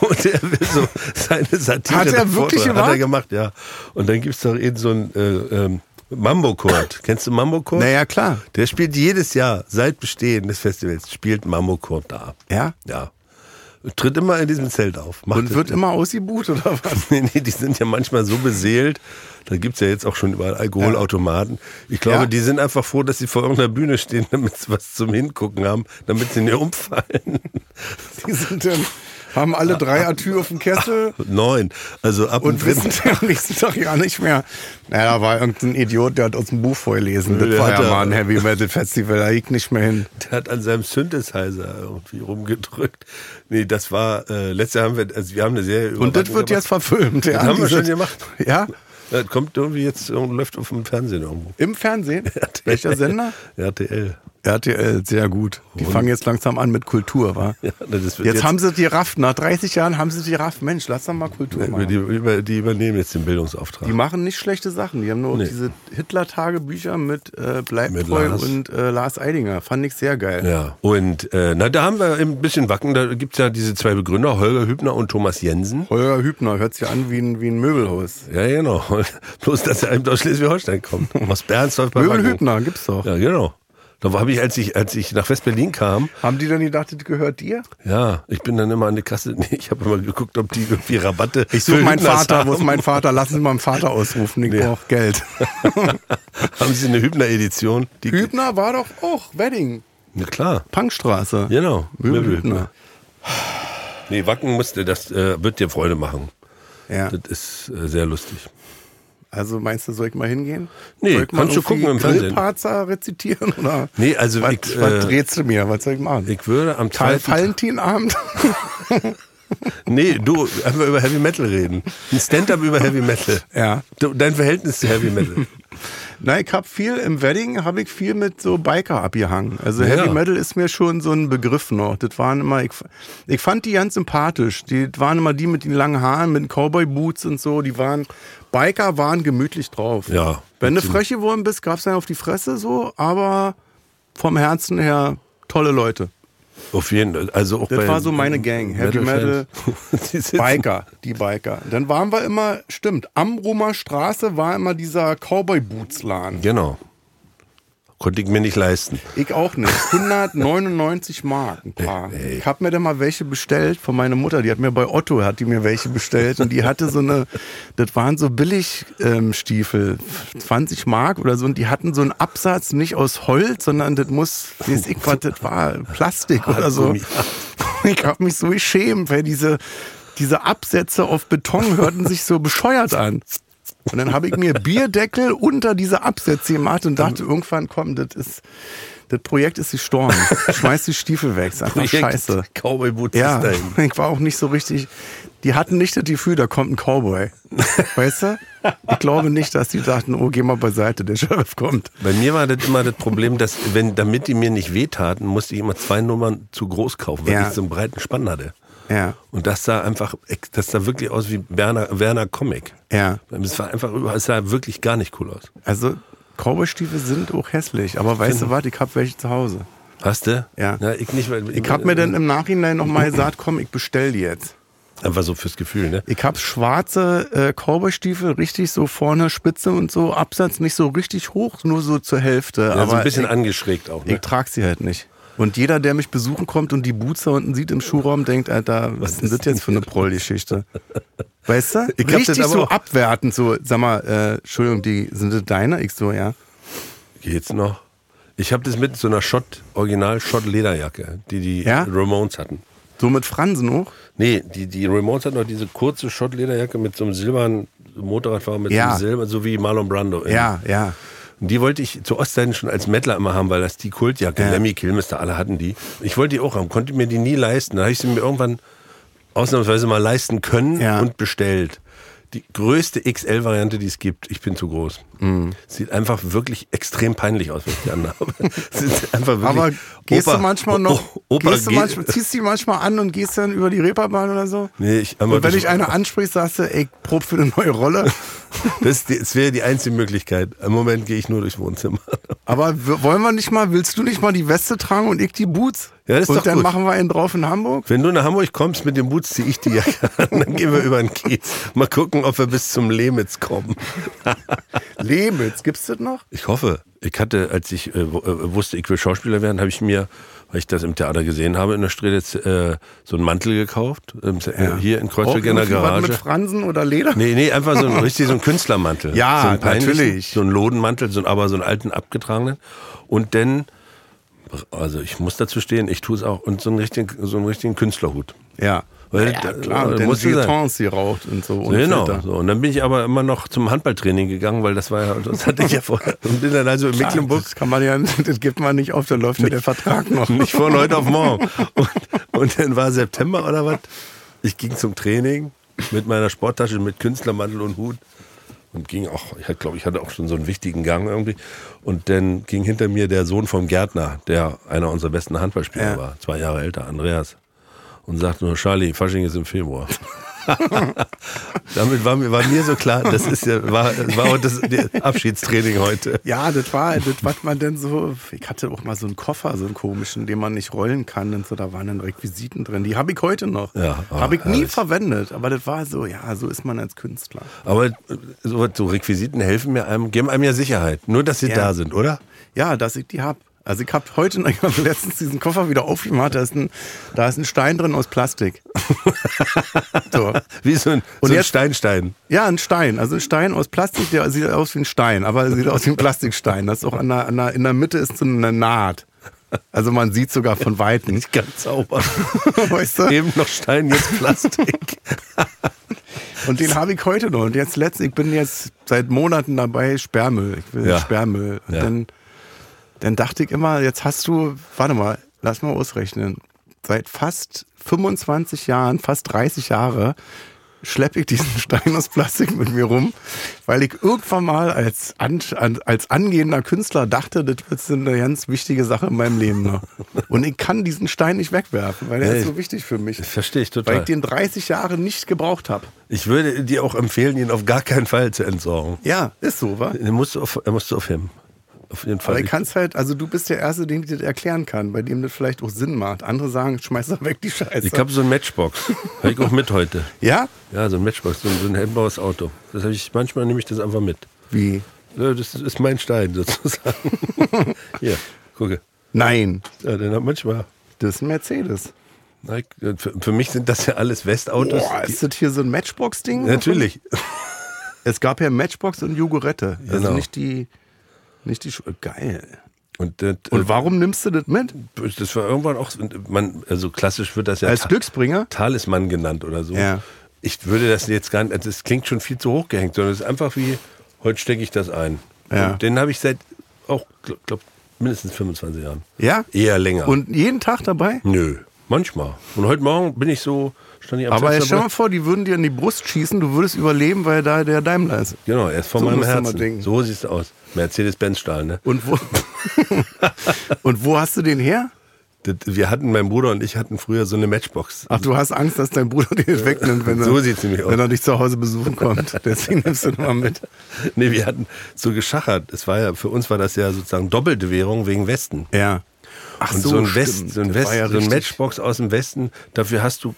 Und er will so seine Satire. Hat er wirklich Hat er gemacht? gemacht, ja. Und dann gibt's doch eben so ein, äh, ähm, Mambo Court. Kennst du Mambo Court? Naja, klar. Der spielt jedes Jahr, seit Bestehen des Festivals, spielt Mambo Court da. Ja? Ja. Tritt immer in diesem Zelt auf. Und das- wird immer ausgebucht oder was? Nee, nee, die sind ja manchmal so beseelt. Da gibt's ja jetzt auch schon überall Alkoholautomaten. Ich glaube, Ja. die sind einfach froh, dass sie vor irgendeiner Bühne stehen, damit sie was zum Hingucken haben, damit sie nicht umfallen. Die sind dann, haben alle drei Atü auf dem Kessel Neun. Also ab und dritten- wissen am nächsten Tag ja nicht mehr. Naja, da war irgendein Idiot, der hat aus dem Buch vorgelesen. Das der war ja mal ein Heavy Metal Festival, da liegt nicht mehr hin. Der hat an seinem Synthesizer irgendwie rumgedrückt. Nee, das war, äh, letztes Jahr haben wir, also wir haben eine Serie Und das wird jetzt verfilmt. Ja, Das haben wir schon gemacht. Ja, Das kommt irgendwie jetzt, läuft auf dem Fernsehen irgendwo. im Fernsehen. Welcher Sender? RTL. RTL, sehr gut. Die fangen jetzt langsam an mit Kultur, wa? Ja, das wird Jetzt, haben sie die Raff, nach 30 Jahren haben sie die Raff. Mensch, lass doch mal Kultur die, machen. über, die übernehmen jetzt den Bildungsauftrag. Die machen nicht schlechte Sachen. Die haben nur Nee. diese Hitler-Tagebücher mit äh, Bleib Mit treu Lars. und äh, Lars Eidinger. Fand ich sehr geil. Ja, und äh, na, da haben wir ein bisschen Wacken, da gibt's ja diese zwei Begründer, Holger Hübner und Thomas Jensen. Holger Hübner hört sich an wie ein, wie ein Möbelhaus. Ja, genau. Bloß, dass er aus Schleswig-Holstein kommt. Aus Bernsdorf bei Wacken. Möbelhübner gibt's doch. Ja, genau. Da habe ich, als ich, als ich nach West-Berlin kam, Haben die dann gedacht, das gehört dir? ja, ich bin dann immer an die Kasse, nee, ich habe immer geguckt, ob die irgendwie Rabatte Ich suche meinen Vater, wo ist mein Vater? Lassen Sie meinen Vater ausrufen, ich Nee. brauche Geld. Haben sie eine Hübner-Edition? Hübner war doch auch Wedding. Na klar, Punkstraße. genau. Möbel. Hübner. Nee, Wacken musste, das äh, wird dir Freude machen. Ja. Das ist äh, sehr lustig. Also meinst du, soll ich mal hingehen? Nee, soll ich kannst du gucken im Fernsehen. Grillparzer rezitieren? Oder? Nee, also was, ich, was äh, du mir? Was soll ich machen? Ich würde am Karl Valentinabend? Nee, du, einfach über Heavy Metal reden. Ein Stand-up über Heavy Metal. Ja. Du, dein Verhältnis zu Heavy Metal. Nein, ich habe viel, im Wedding habe ich viel mit so Biker abgehangen. Also Heavy Ja. Metal ist mir schon so ein Begriff noch. Das waren immer, ich, ich fand die ganz sympathisch. Die das waren immer die mit den langen Haaren, mit den Cowboy-Boots und so. Die waren, Biker waren gemütlich drauf. Ja. Wenn du frech geworden bist, gab's dann auf die Fresse so, aber vom Herzen her tolle Leute. Auf jeden Fall. Also auch Das war so meine Gang. Heavy Metal, sitzen- Biker, die Biker. Dann waren wir immer, stimmt, am Rumer Straße war immer dieser Cowboy-Boots-Laden. Genau. Konnte ich mir nicht leisten. Ich auch nicht. 199 Mark ein paar. Ich hab mir dann mal welche bestellt von meiner Mutter. Die hat mir bei Otto hat die mir welche bestellt und die hatte so eine, das waren so Billigstiefel, 20 Mark oder so und die hatten so einen Absatz nicht aus Holz, sondern das muss, weiß ich was, das war Plastik oder so. Ich hab mich so geschämt, weil diese diese Absätze auf Beton hörten sich so bescheuert an. Und dann habe ich mir Bierdeckel unter diese Absätze gemacht und dachte, irgendwann komm, das ist, das Projekt ist gestorben. Schmeiß die Stiefel weg, ist einfach scheiße. Cowboy Boots Ja, ich war auch nicht so richtig, die hatten nicht das Gefühl, da kommt ein Cowboy. Weißt du? Ich glaube nicht, dass die dachten, oh, geh mal beiseite, der Sheriff kommt. Bei mir war das immer das Problem, dass, wenn, damit die mir nicht wehtaten, musste ich immer zwei Nummern zu groß kaufen, weil Ja. ich so einen breiten Spann hatte. Ja, Und das sah einfach, das sah wirklich aus wie Werner, Werner Comic. ja. Es war einfach, es sah wirklich gar nicht cool aus. Also, Cowboy-Stiefel sind auch hässlich, aber weißt du was, ich hab welche zu Hause. Hast du? Ja. ich nicht, weil Ich hab mir dann im Nachhinein nochmal gesagt, komm, ich bestell die jetzt. Einfach so fürs Gefühl, ne? Ich hab schwarze äh, Cowboy-Stiefel, richtig so vorne Spitze und so, Absatz nicht so richtig hoch, nur so zur Hälfte. Ja, aber so ein bisschen ich, angeschrägt auch, ne? ich trag sie halt nicht. Und jeder, der mich besuchen kommt und die Boots da unten sieht im Schuhraum, denkt, Alter, was ist denn das jetzt für eine Prollgeschichte? Weißt du? Ich hab das Richtig aber so abwertend, so, sag mal, äh, Entschuldigung, die sind das deine? Ich so, ja. Geht's noch? Ich habe das mit so einer Schott, original Schott Lederjacke, die die Ja? Ramones hatten. So mit Fransen hoch? Nee, die, die Ramones hatten noch diese kurze Schott Lederjacke mit so einem silbernen Motorradfahrer mit Ja. so einem Silber, so wie Marlon Brando. Ja, ja. Und die wollte ich zu Ostzeiten schon als Mettler immer haben, weil das die Kultjacke, Ja. Lemmy Kilmister, alle hatten die. Ich wollte die auch haben, konnte mir die nie leisten. Da habe ich sie mir irgendwann ausnahmsweise mal leisten können Ja. und bestellt. Die größte XL-Variante, die es gibt. Ich bin zu groß. Mhm. Sieht einfach wirklich extrem peinlich aus, wenn ich die anhabe. Sieht einfach wirklich, Aber gehst Opa- du manchmal noch, Opa gehst du manchmal, ziehst die manchmal an und gehst dann über die Reeperbahn oder so? Nee, ich, Und wenn dich einer anspricht, sagst du, ey, prob für eine neue Rolle. das, das wäre die einzige Möglichkeit. Im Moment gehe ich nur durchs Wohnzimmer. Aber wollen wir nicht mal, willst du nicht mal die Weste tragen und ich die Boots? Ja, das ist und doch dann gut. machen wir einen drauf in Hamburg? Wenn du nach Hamburg kommst mit dem Boots, ziehe ich die Jacke an. Dann gehen wir über den Kiez. Mal gucken, ob wir bis zum Lemitz kommen. Lemitz, gibt's das noch? Ich hoffe. Ich hatte, als ich äh, äh, wusste, ich will Schauspieler werden, habe ich mir, weil ich das im Theater gesehen habe, in der Strelitz, äh, so einen Mantel gekauft. Ähm, äh, Hier in Kreuzberg in der was Mit Garage. Fransen oder Leder? Nee, nee, einfach so ein richtig so ein Künstlermantel. Ja, so natürlich. So einen Lodenmantel, so, aber so einen alten abgetragenen. Und dann, also ich muss dazu stehen, ich tue es auch, und so einen richtigen, so einen richtigen Künstlerhut. Ja. Weil ja, klar, und dann sein. Jetons, die raucht und so. Und genau. So. Und dann bin ich aber immer noch zum Handballtraining gegangen, weil das war ja, das hatte ich ja vorher. Und bin dann also in Mecklenburg Das kann man ja, das gibt man nicht auf, da läuft ja der Vertrag noch. nicht von heute auf morgen. Und, und dann war September oder was. Ich ging zum Training mit meiner Sporttasche, mit Künstlermantel und Hut. Und ging auch, ich glaube, ich hatte auch schon so einen wichtigen Gang irgendwie. Und dann ging hinter mir der Sohn vom Gärtner, der einer unserer besten Handballspieler Ja. war, zwei Jahre älter, Andreas. Und sagte nur, Charlie, Fasching ist im Februar. Damit war mir, war mir so klar, das ist ja, war, war auch das Abschiedstraining heute. Ja, das war, das, was man denn so, ich hatte auch mal so einen Koffer, so einen komischen, den man nicht rollen kann und so, da waren dann Requisiten drin, die habe ich heute noch. Ja, ah, habe ich nie herrlich. verwendet, aber das war so, ja, so ist man als Künstler. Aber so, so Requisiten helfen mir einem, geben einem ja Sicherheit. Nur, dass sie Ja. da sind, oder? Ja, dass ich die hab. Also ich habe heute ich hab letztens diesen Koffer wieder aufgemacht, da ist ein, da ist ein Stein drin aus Plastik. so. Wie so ein, Und so ein jetzt- Steinstein. Ja, ein Stein. Also ein Stein aus Plastik, der sieht aus wie ein Stein, aber er sieht aus wie ein Plastikstein. Das ist auch an der, an der, in der Mitte ist so eine Naht. Also man sieht sogar von Weitem. Nicht ganz sauber. Weißt du? Eben noch Stein, jetzt Plastik. Und den habe ich heute noch. Und jetzt letztens, ich bin jetzt seit Monaten dabei, Sperrmüll. Ich will Ja. Sperrmüll. Und Ja. dann, dann dachte ich immer, jetzt hast du, warte mal, lass mal ausrechnen. Seit fast 25 Jahren, fast 30 Jahre, schleppe ich diesen Stein aus Plastik mit mir rum, weil ich irgendwann mal als, an, als angehender Künstler dachte, das wird eine ganz wichtige Sache in meinem Leben noch. Und ich kann diesen Stein nicht wegwerfen, weil der Nee. ist so wichtig für mich. Verstehe ich Weil total. ich den 30 Jahre nicht gebraucht habe. Ich würde dir auch empfehlen, ihn auf gar keinen Fall zu entsorgen. Ja, ist so, wa? Er musst du auf, er musst du aufheben. Auf jeden Fall. Aber ich kann es halt, also du bist der Erste, dem ich das erklären kann, bei dem das vielleicht auch Sinn macht. Andere sagen, schmeiß doch weg die Scheiße. Ich habe so ein Matchbox. Habe ich auch mit heute. ja? Ja, so ein Matchbox, so ein, so ein hellblaues Auto. Das habe ich, manchmal nehme ich das einfach mit. Wie? Ja, das ist mein Stein sozusagen. Hier, gucke. Nein, Ja, den hab manchmal. das ist ein Mercedes. Für, für mich sind das ja alles Westautos. Boah, ist das hier so ein Matchbox-Ding? Natürlich. Es gab ja Matchbox und Jogurette. Also Genau. nicht die, nicht die, Schu- geil. Und, das, Und warum nimmst du das mit? das war irgendwann auch, man, also klassisch wird das ja Als Ta- Glücksbringer? Talisman genannt oder so. Ja. Ich würde das jetzt gar nicht, also das klingt schon viel zu hoch gehängt, sondern es ist einfach wie, heute stecke ich das ein. Ja. Und den habe ich seit auch, glaube glaub, mindestens 25 Jahren. Ja? Eher länger. Und jeden Tag dabei? Nö, manchmal. Und heute Morgen bin ich so, stand ich am Aber stell mal vor, die würden dir in die Brust schießen, du würdest überleben, weil da der Daimler ist. Genau, er ist vor So meinem Herzen. So sieht es aus. Mercedes-Benz-Stahl, ne? Und wo, und wo hast du den her? Das, wir hatten, mein Bruder und ich hatten früher so eine Matchbox. Ach, du hast Angst, dass dein Bruder den wegnimmt, wenn, So er, wenn er dich zu Hause besuchen kommt. Deswegen nimmst du den mal mit. Nee, wir hatten so geschachert. Es war ja, für uns war das ja sozusagen doppelte Währung wegen Westen. Ja. Ach Und so, ein, West, stimmt. so, ein, West, ja so ein. Matchbox aus dem Westen, dafür hast du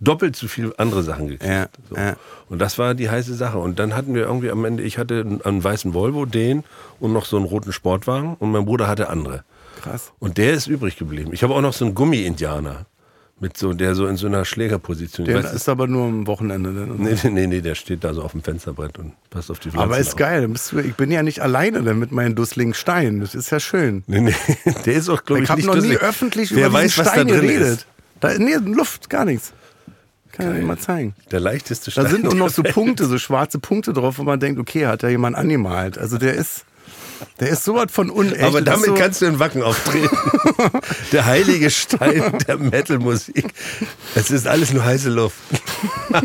doppelt so viel andere Sachen gekriegt. Ja, so. ja. Und das war die heiße Sache. Und dann hatten wir irgendwie am Ende, ich hatte einen, weißen Volvo, den und noch so einen roten Sportwagen und mein Bruder hatte andere. Krass. Und der ist übrig geblieben. Ich habe auch noch so einen Gummi-Indianer. Mit so, der so in so einer Schlägerposition. Ich Der ist aber nur am Wochenende. Dann. nee, nee, nee, nee, der steht da so auf dem Fensterbrett und passt auf die Pflanzen Aber ist auf. geil. Du, ich bin ja nicht alleine dann mit meinen dusseligen Steinen. Das ist ja schön. Nee, nee, der ist auch, glaube ich, Ich habe nicht noch nie dusselig. öffentlich Wer über weiß, diesen was Stein da drin geredet. ist. Da, nee, Luft, gar nichts. Kann ich mal zeigen. Der leichteste Da Stein. sind auch noch so. Punkte, so schwarze Punkte drauf, wo man denkt, okay, hat da jemand angemalt. Also der ist, der ist sowas von unecht. Aber damit so, kannst du in Wacken auftreten. der heilige Stein der Metal-Musik. Es ist alles nur heiße Luft.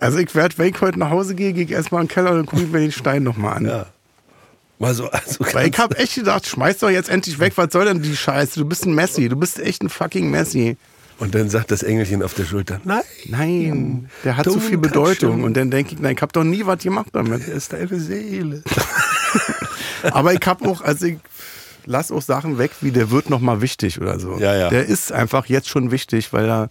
Also ich werde, wenn ich heute nach Hause gehe, gehe ich erstmal in den Keller und gucke ich mir den Stein nochmal an. Ja. Mal so, also Weil ich habe echt gedacht, schmeiß doch jetzt endlich weg, was soll denn die Scheiße? Du bist ein Messi, du bist echt ein fucking Messi. Und dann sagt das Engelchen auf der Schulter, nein, Nein, der hat so viel Bedeutung. Und dann denke ich, nein, ich habe doch nie was gemacht damit. er ist deine Seele. Aber ich habe auch, also ich lass auch Sachen weg, wie der wird noch mal wichtig oder so. Ja, ja. Der ist einfach jetzt schon wichtig, weil er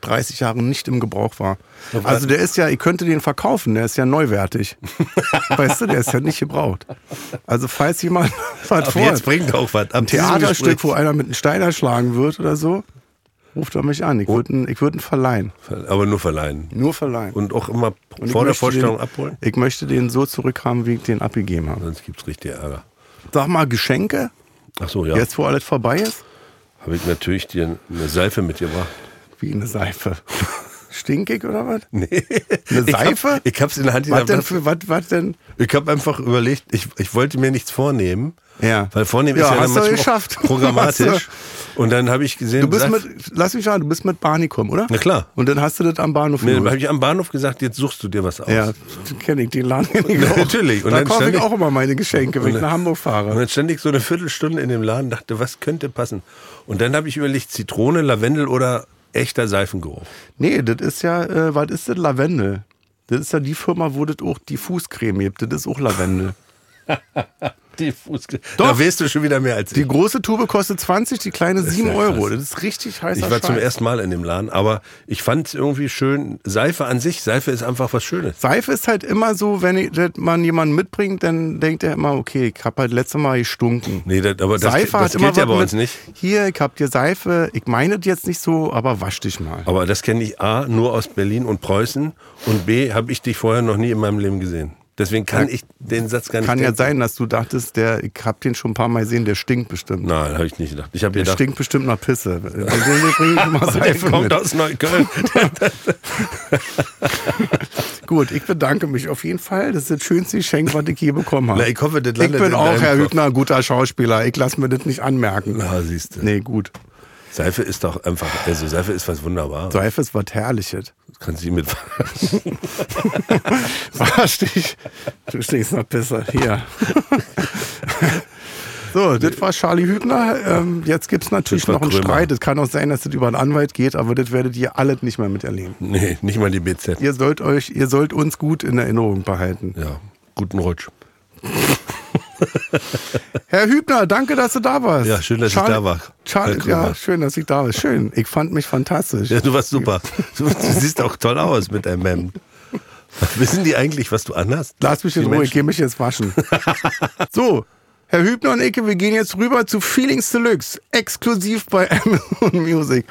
30 Jahre nicht im Gebrauch war. Also der ist ja, ich könnte den verkaufen, der ist ja neuwertig. weißt du, der ist ja nicht gebraucht. Also falls jemand was vor jetzt bringt auch was. Diesem Theaterstück, wo einer mit einem Stein erschlagen wird oder so, ruft er mich an. Ich würde ihn, ich würd ihn verleihen. Aber nur verleihen. Nur verleihen. Und auch immer Und vor der Vorstellung den, abholen. Ich möchte den so zurückhaben, wie ich den abgegeben habe. Sonst gibt es richtig Ärger. Sag mal, Geschenke, Ach so, ja. jetzt wo alles vorbei ist? Habe ich natürlich dir eine Seife mitgebracht. Wie eine Seife. Stinkig oder was? Nee. Eine Ich hab- Seife? Ich hab's in der Hand. Was denn für, was, was denn? Ich habe einfach überlegt, ich, ich wollte mir nichts vornehmen. Ja. Weil vornehmen Ja, ist ja hast dann geschafft. programmatisch. Und dann habe ich gesehen, Du bist Seif- mit, lass mich schauen, du bist mit Barney kommen, oder? Na klar. Und dann hast du das am Bahnhof Nee, dann habe ich am Bahnhof gesagt, jetzt suchst du dir was aus. Ja, kenne ich, den Laden natürlich. Und da dann kaufe ich auch immer meine Geschenke, wenn ich Und nach Hamburg Und fahre. dann stand ich so eine Viertelstunde in dem Laden, dachte, was könnte passen? Und dann habe ich überlegt, Zitrone, Lavendel oder echter Seifengeruch. Nee, das ist ja, äh, was ist das? Lavendel. Das ist ja die Firma, wo das auch die Fußcreme gibt. Das ist auch Lavendel. Diffus. Doch. Da weißt du schon wieder mehr als ich. Die große Tube kostet 20, die kleine 7 ja Euro. Das ist richtig heißer Ich war zum Scheiß. ersten Mal in dem Laden, aber ich fand es irgendwie schön. Seife an sich, Seife ist einfach was Schönes. Seife ist halt immer so, wenn ich, wenn man jemanden mitbringt, dann denkt er immer, okay, ich habe halt letztes Mal gestunken. Nee, das, aber das, Seife das hat immer gilt ja bei uns mit, nicht. Hier, ich hab dir Seife, ich meine das jetzt nicht so, aber wasch dich mal. Aber das kenne ich A, nur aus Berlin und Preußen und B, habe ich dich vorher noch nie in meinem Leben gesehen. Deswegen kann Ja. ich den Satz gar nicht Kann ja denken. sein, dass du dachtest, der, ich hab den schon ein paar Mal gesehen, der stinkt bestimmt. Nein, habe ich nicht gedacht. Ich habe Der gedacht, stinkt bestimmt nach Pisse. Immer der kommt mit. aus Neukölln. Gut, ich bedanke mich auf jeden Fall. Das ist das schönste Geschenk, was ich je bekommen habe. Na, ich hoffe, das ich bin in auch, Herr. Hübner, ein guter Schauspieler. Ich lasse mir das nicht anmerken. Na, siehst du. Nee, gut. Seife ist doch einfach, also Seife ist was wunderbar. Seife ist was Herrliches. Kannst du mit dich. Du stinkst nach Pisse. Hier. So, das war Charlie Hübner. Ähm, jetzt gibt's natürlich Das war noch einen Krömer. Streit. Es kann auch sein, dass das über einen Anwalt geht, aber das werdet ihr alle nicht mehr miterleben. Nee, nicht mal die BZ. Ihr sollt euch, ihr sollt uns gut in Erinnerung behalten. Ja, guten Rutsch. Herr Hübner, danke, dass du da warst. Ja, schön, dass ich da war. Charlie, ja, schön, dass ich da war. Schön. Ich fand mich fantastisch. Ja, du warst super. Du, du siehst auch toll aus mit deinem Hemd. Wissen die eigentlich, was du anhast? Lass mich in Ruhe, ich gehe mich jetzt waschen. so, Herr Hübner und Icke, wir gehen jetzt rüber zu Feelings Deluxe, exklusiv bei Amazon Music.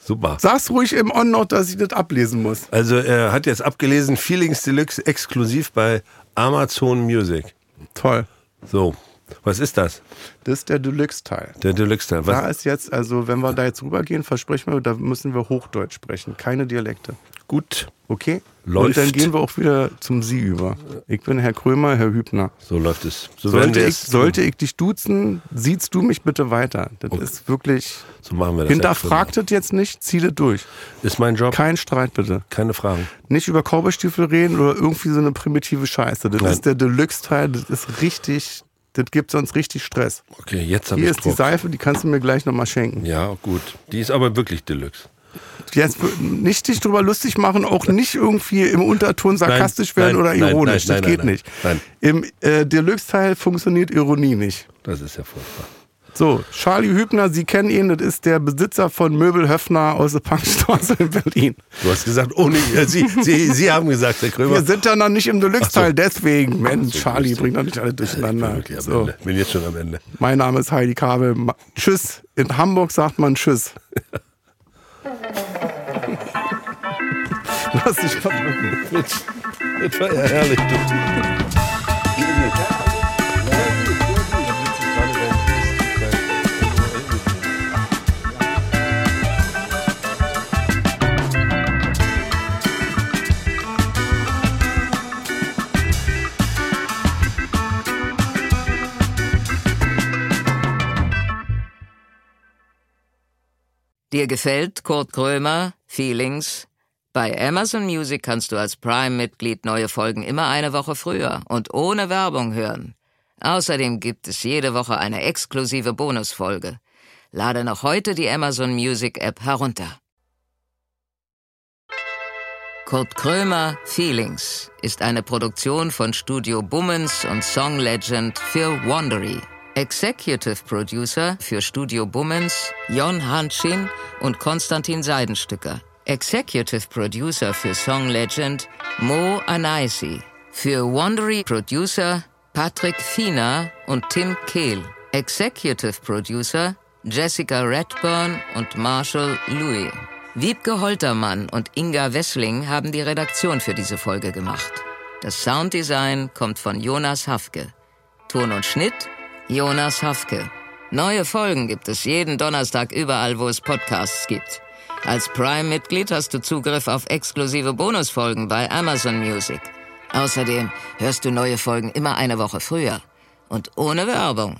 Super. Sag's ruhig im On noch, dass ich das ablesen muss. Also er hat jetzt abgelesen, Feelings Deluxe exklusiv bei Amazon Music. Toll. So, was ist das? Das ist der Deluxe-Teil. Der Deluxe-Teil. Da ist jetzt, also wenn wir da jetzt rübergehen, versprechen wir, da müssen wir Hochdeutsch sprechen, keine Dialekte. Gut, Okay? Läuft. Und dann gehen wir auch wieder zum Sie über. Ich bin Herr Krömer, Herr Hübner. so läuft es. So Sollte ich, es. sollte ich dich duzen, siehst du mich bitte weiter. Das ist wirklich. So machen wir das. Hinterfragt das jetzt nicht, zieh das durch. Ist mein Job. Kein Streit bitte. Keine Fragen. Nicht über Cowboystiefel reden oder irgendwie so eine primitive Scheiße. Das Nein. ist der Deluxe-Teil, das ist richtig, das gibt sonst richtig Stress. Okay, jetzt habe Hier ich ist die Druck. Seife, die kannst du mir gleich nochmal schenken. Ja, gut. Die ist aber wirklich Deluxe. Jetzt nicht dich drüber lustig machen, auch nicht irgendwie im Unterton sarkastisch Nein, werden oder nein, nein, ironisch. nein, das geht nicht. Im äh, Deluxe-Teil funktioniert Ironie nicht. Das ist ja furchtbar. So, Charlie Hübner, Sie kennen ihn, das ist der Besitzer von Möbel Höfner aus der Punkstraße in Berlin. Du hast gesagt, ohne. Äh, Sie, Sie, Sie haben gesagt, Herr Krömer. Wir sind ja noch nicht im Deluxe-Teil, so. deswegen. Mensch, so, Charlie, bringt doch nicht alle Ich bin durcheinander. wirklich am So, Ende. Bin jetzt schon am Ende. mein Name ist Heidi Kabel. Tschüss. In Hamburg sagt man Tschüss. Lass dich verdrücken. Das war ja herrlich. Dir gefällt Kurt Krömer, Feelings? Bei Amazon Music kannst du als Prime-Mitglied neue Folgen immer eine Woche früher und ohne Werbung hören. Außerdem gibt es jede Woche eine exklusive Bonusfolge. Lade noch heute die Amazon Music App herunter. Kurt Krömer Feelings ist eine Produktion von Studio Bummens und Song Legend für Wandery. Executive Producer für Studio Bummens Jon Hanschin und Konstantin Seidenstücker. Executive Producer für Song Legend Mo Anaisi. Für Wandery Producer Patrick Fiener und Tim Kehl. Executive Producer Jessica Redburn und Marshall Louis. Wiebke Holtermann und Inga Wessling haben die Redaktion für diese Folge gemacht. Das Sounddesign kommt von Jonas Hafke. Ton und Schnitt Jonas Hafke. Neue Folgen gibt es jeden Donnerstag überall, wo es Podcasts gibt. Als Prime-Mitglied hast du Zugriff auf exklusive Bonusfolgen bei Amazon Music. Außerdem hörst du neue Folgen immer eine Woche früher und ohne Werbung.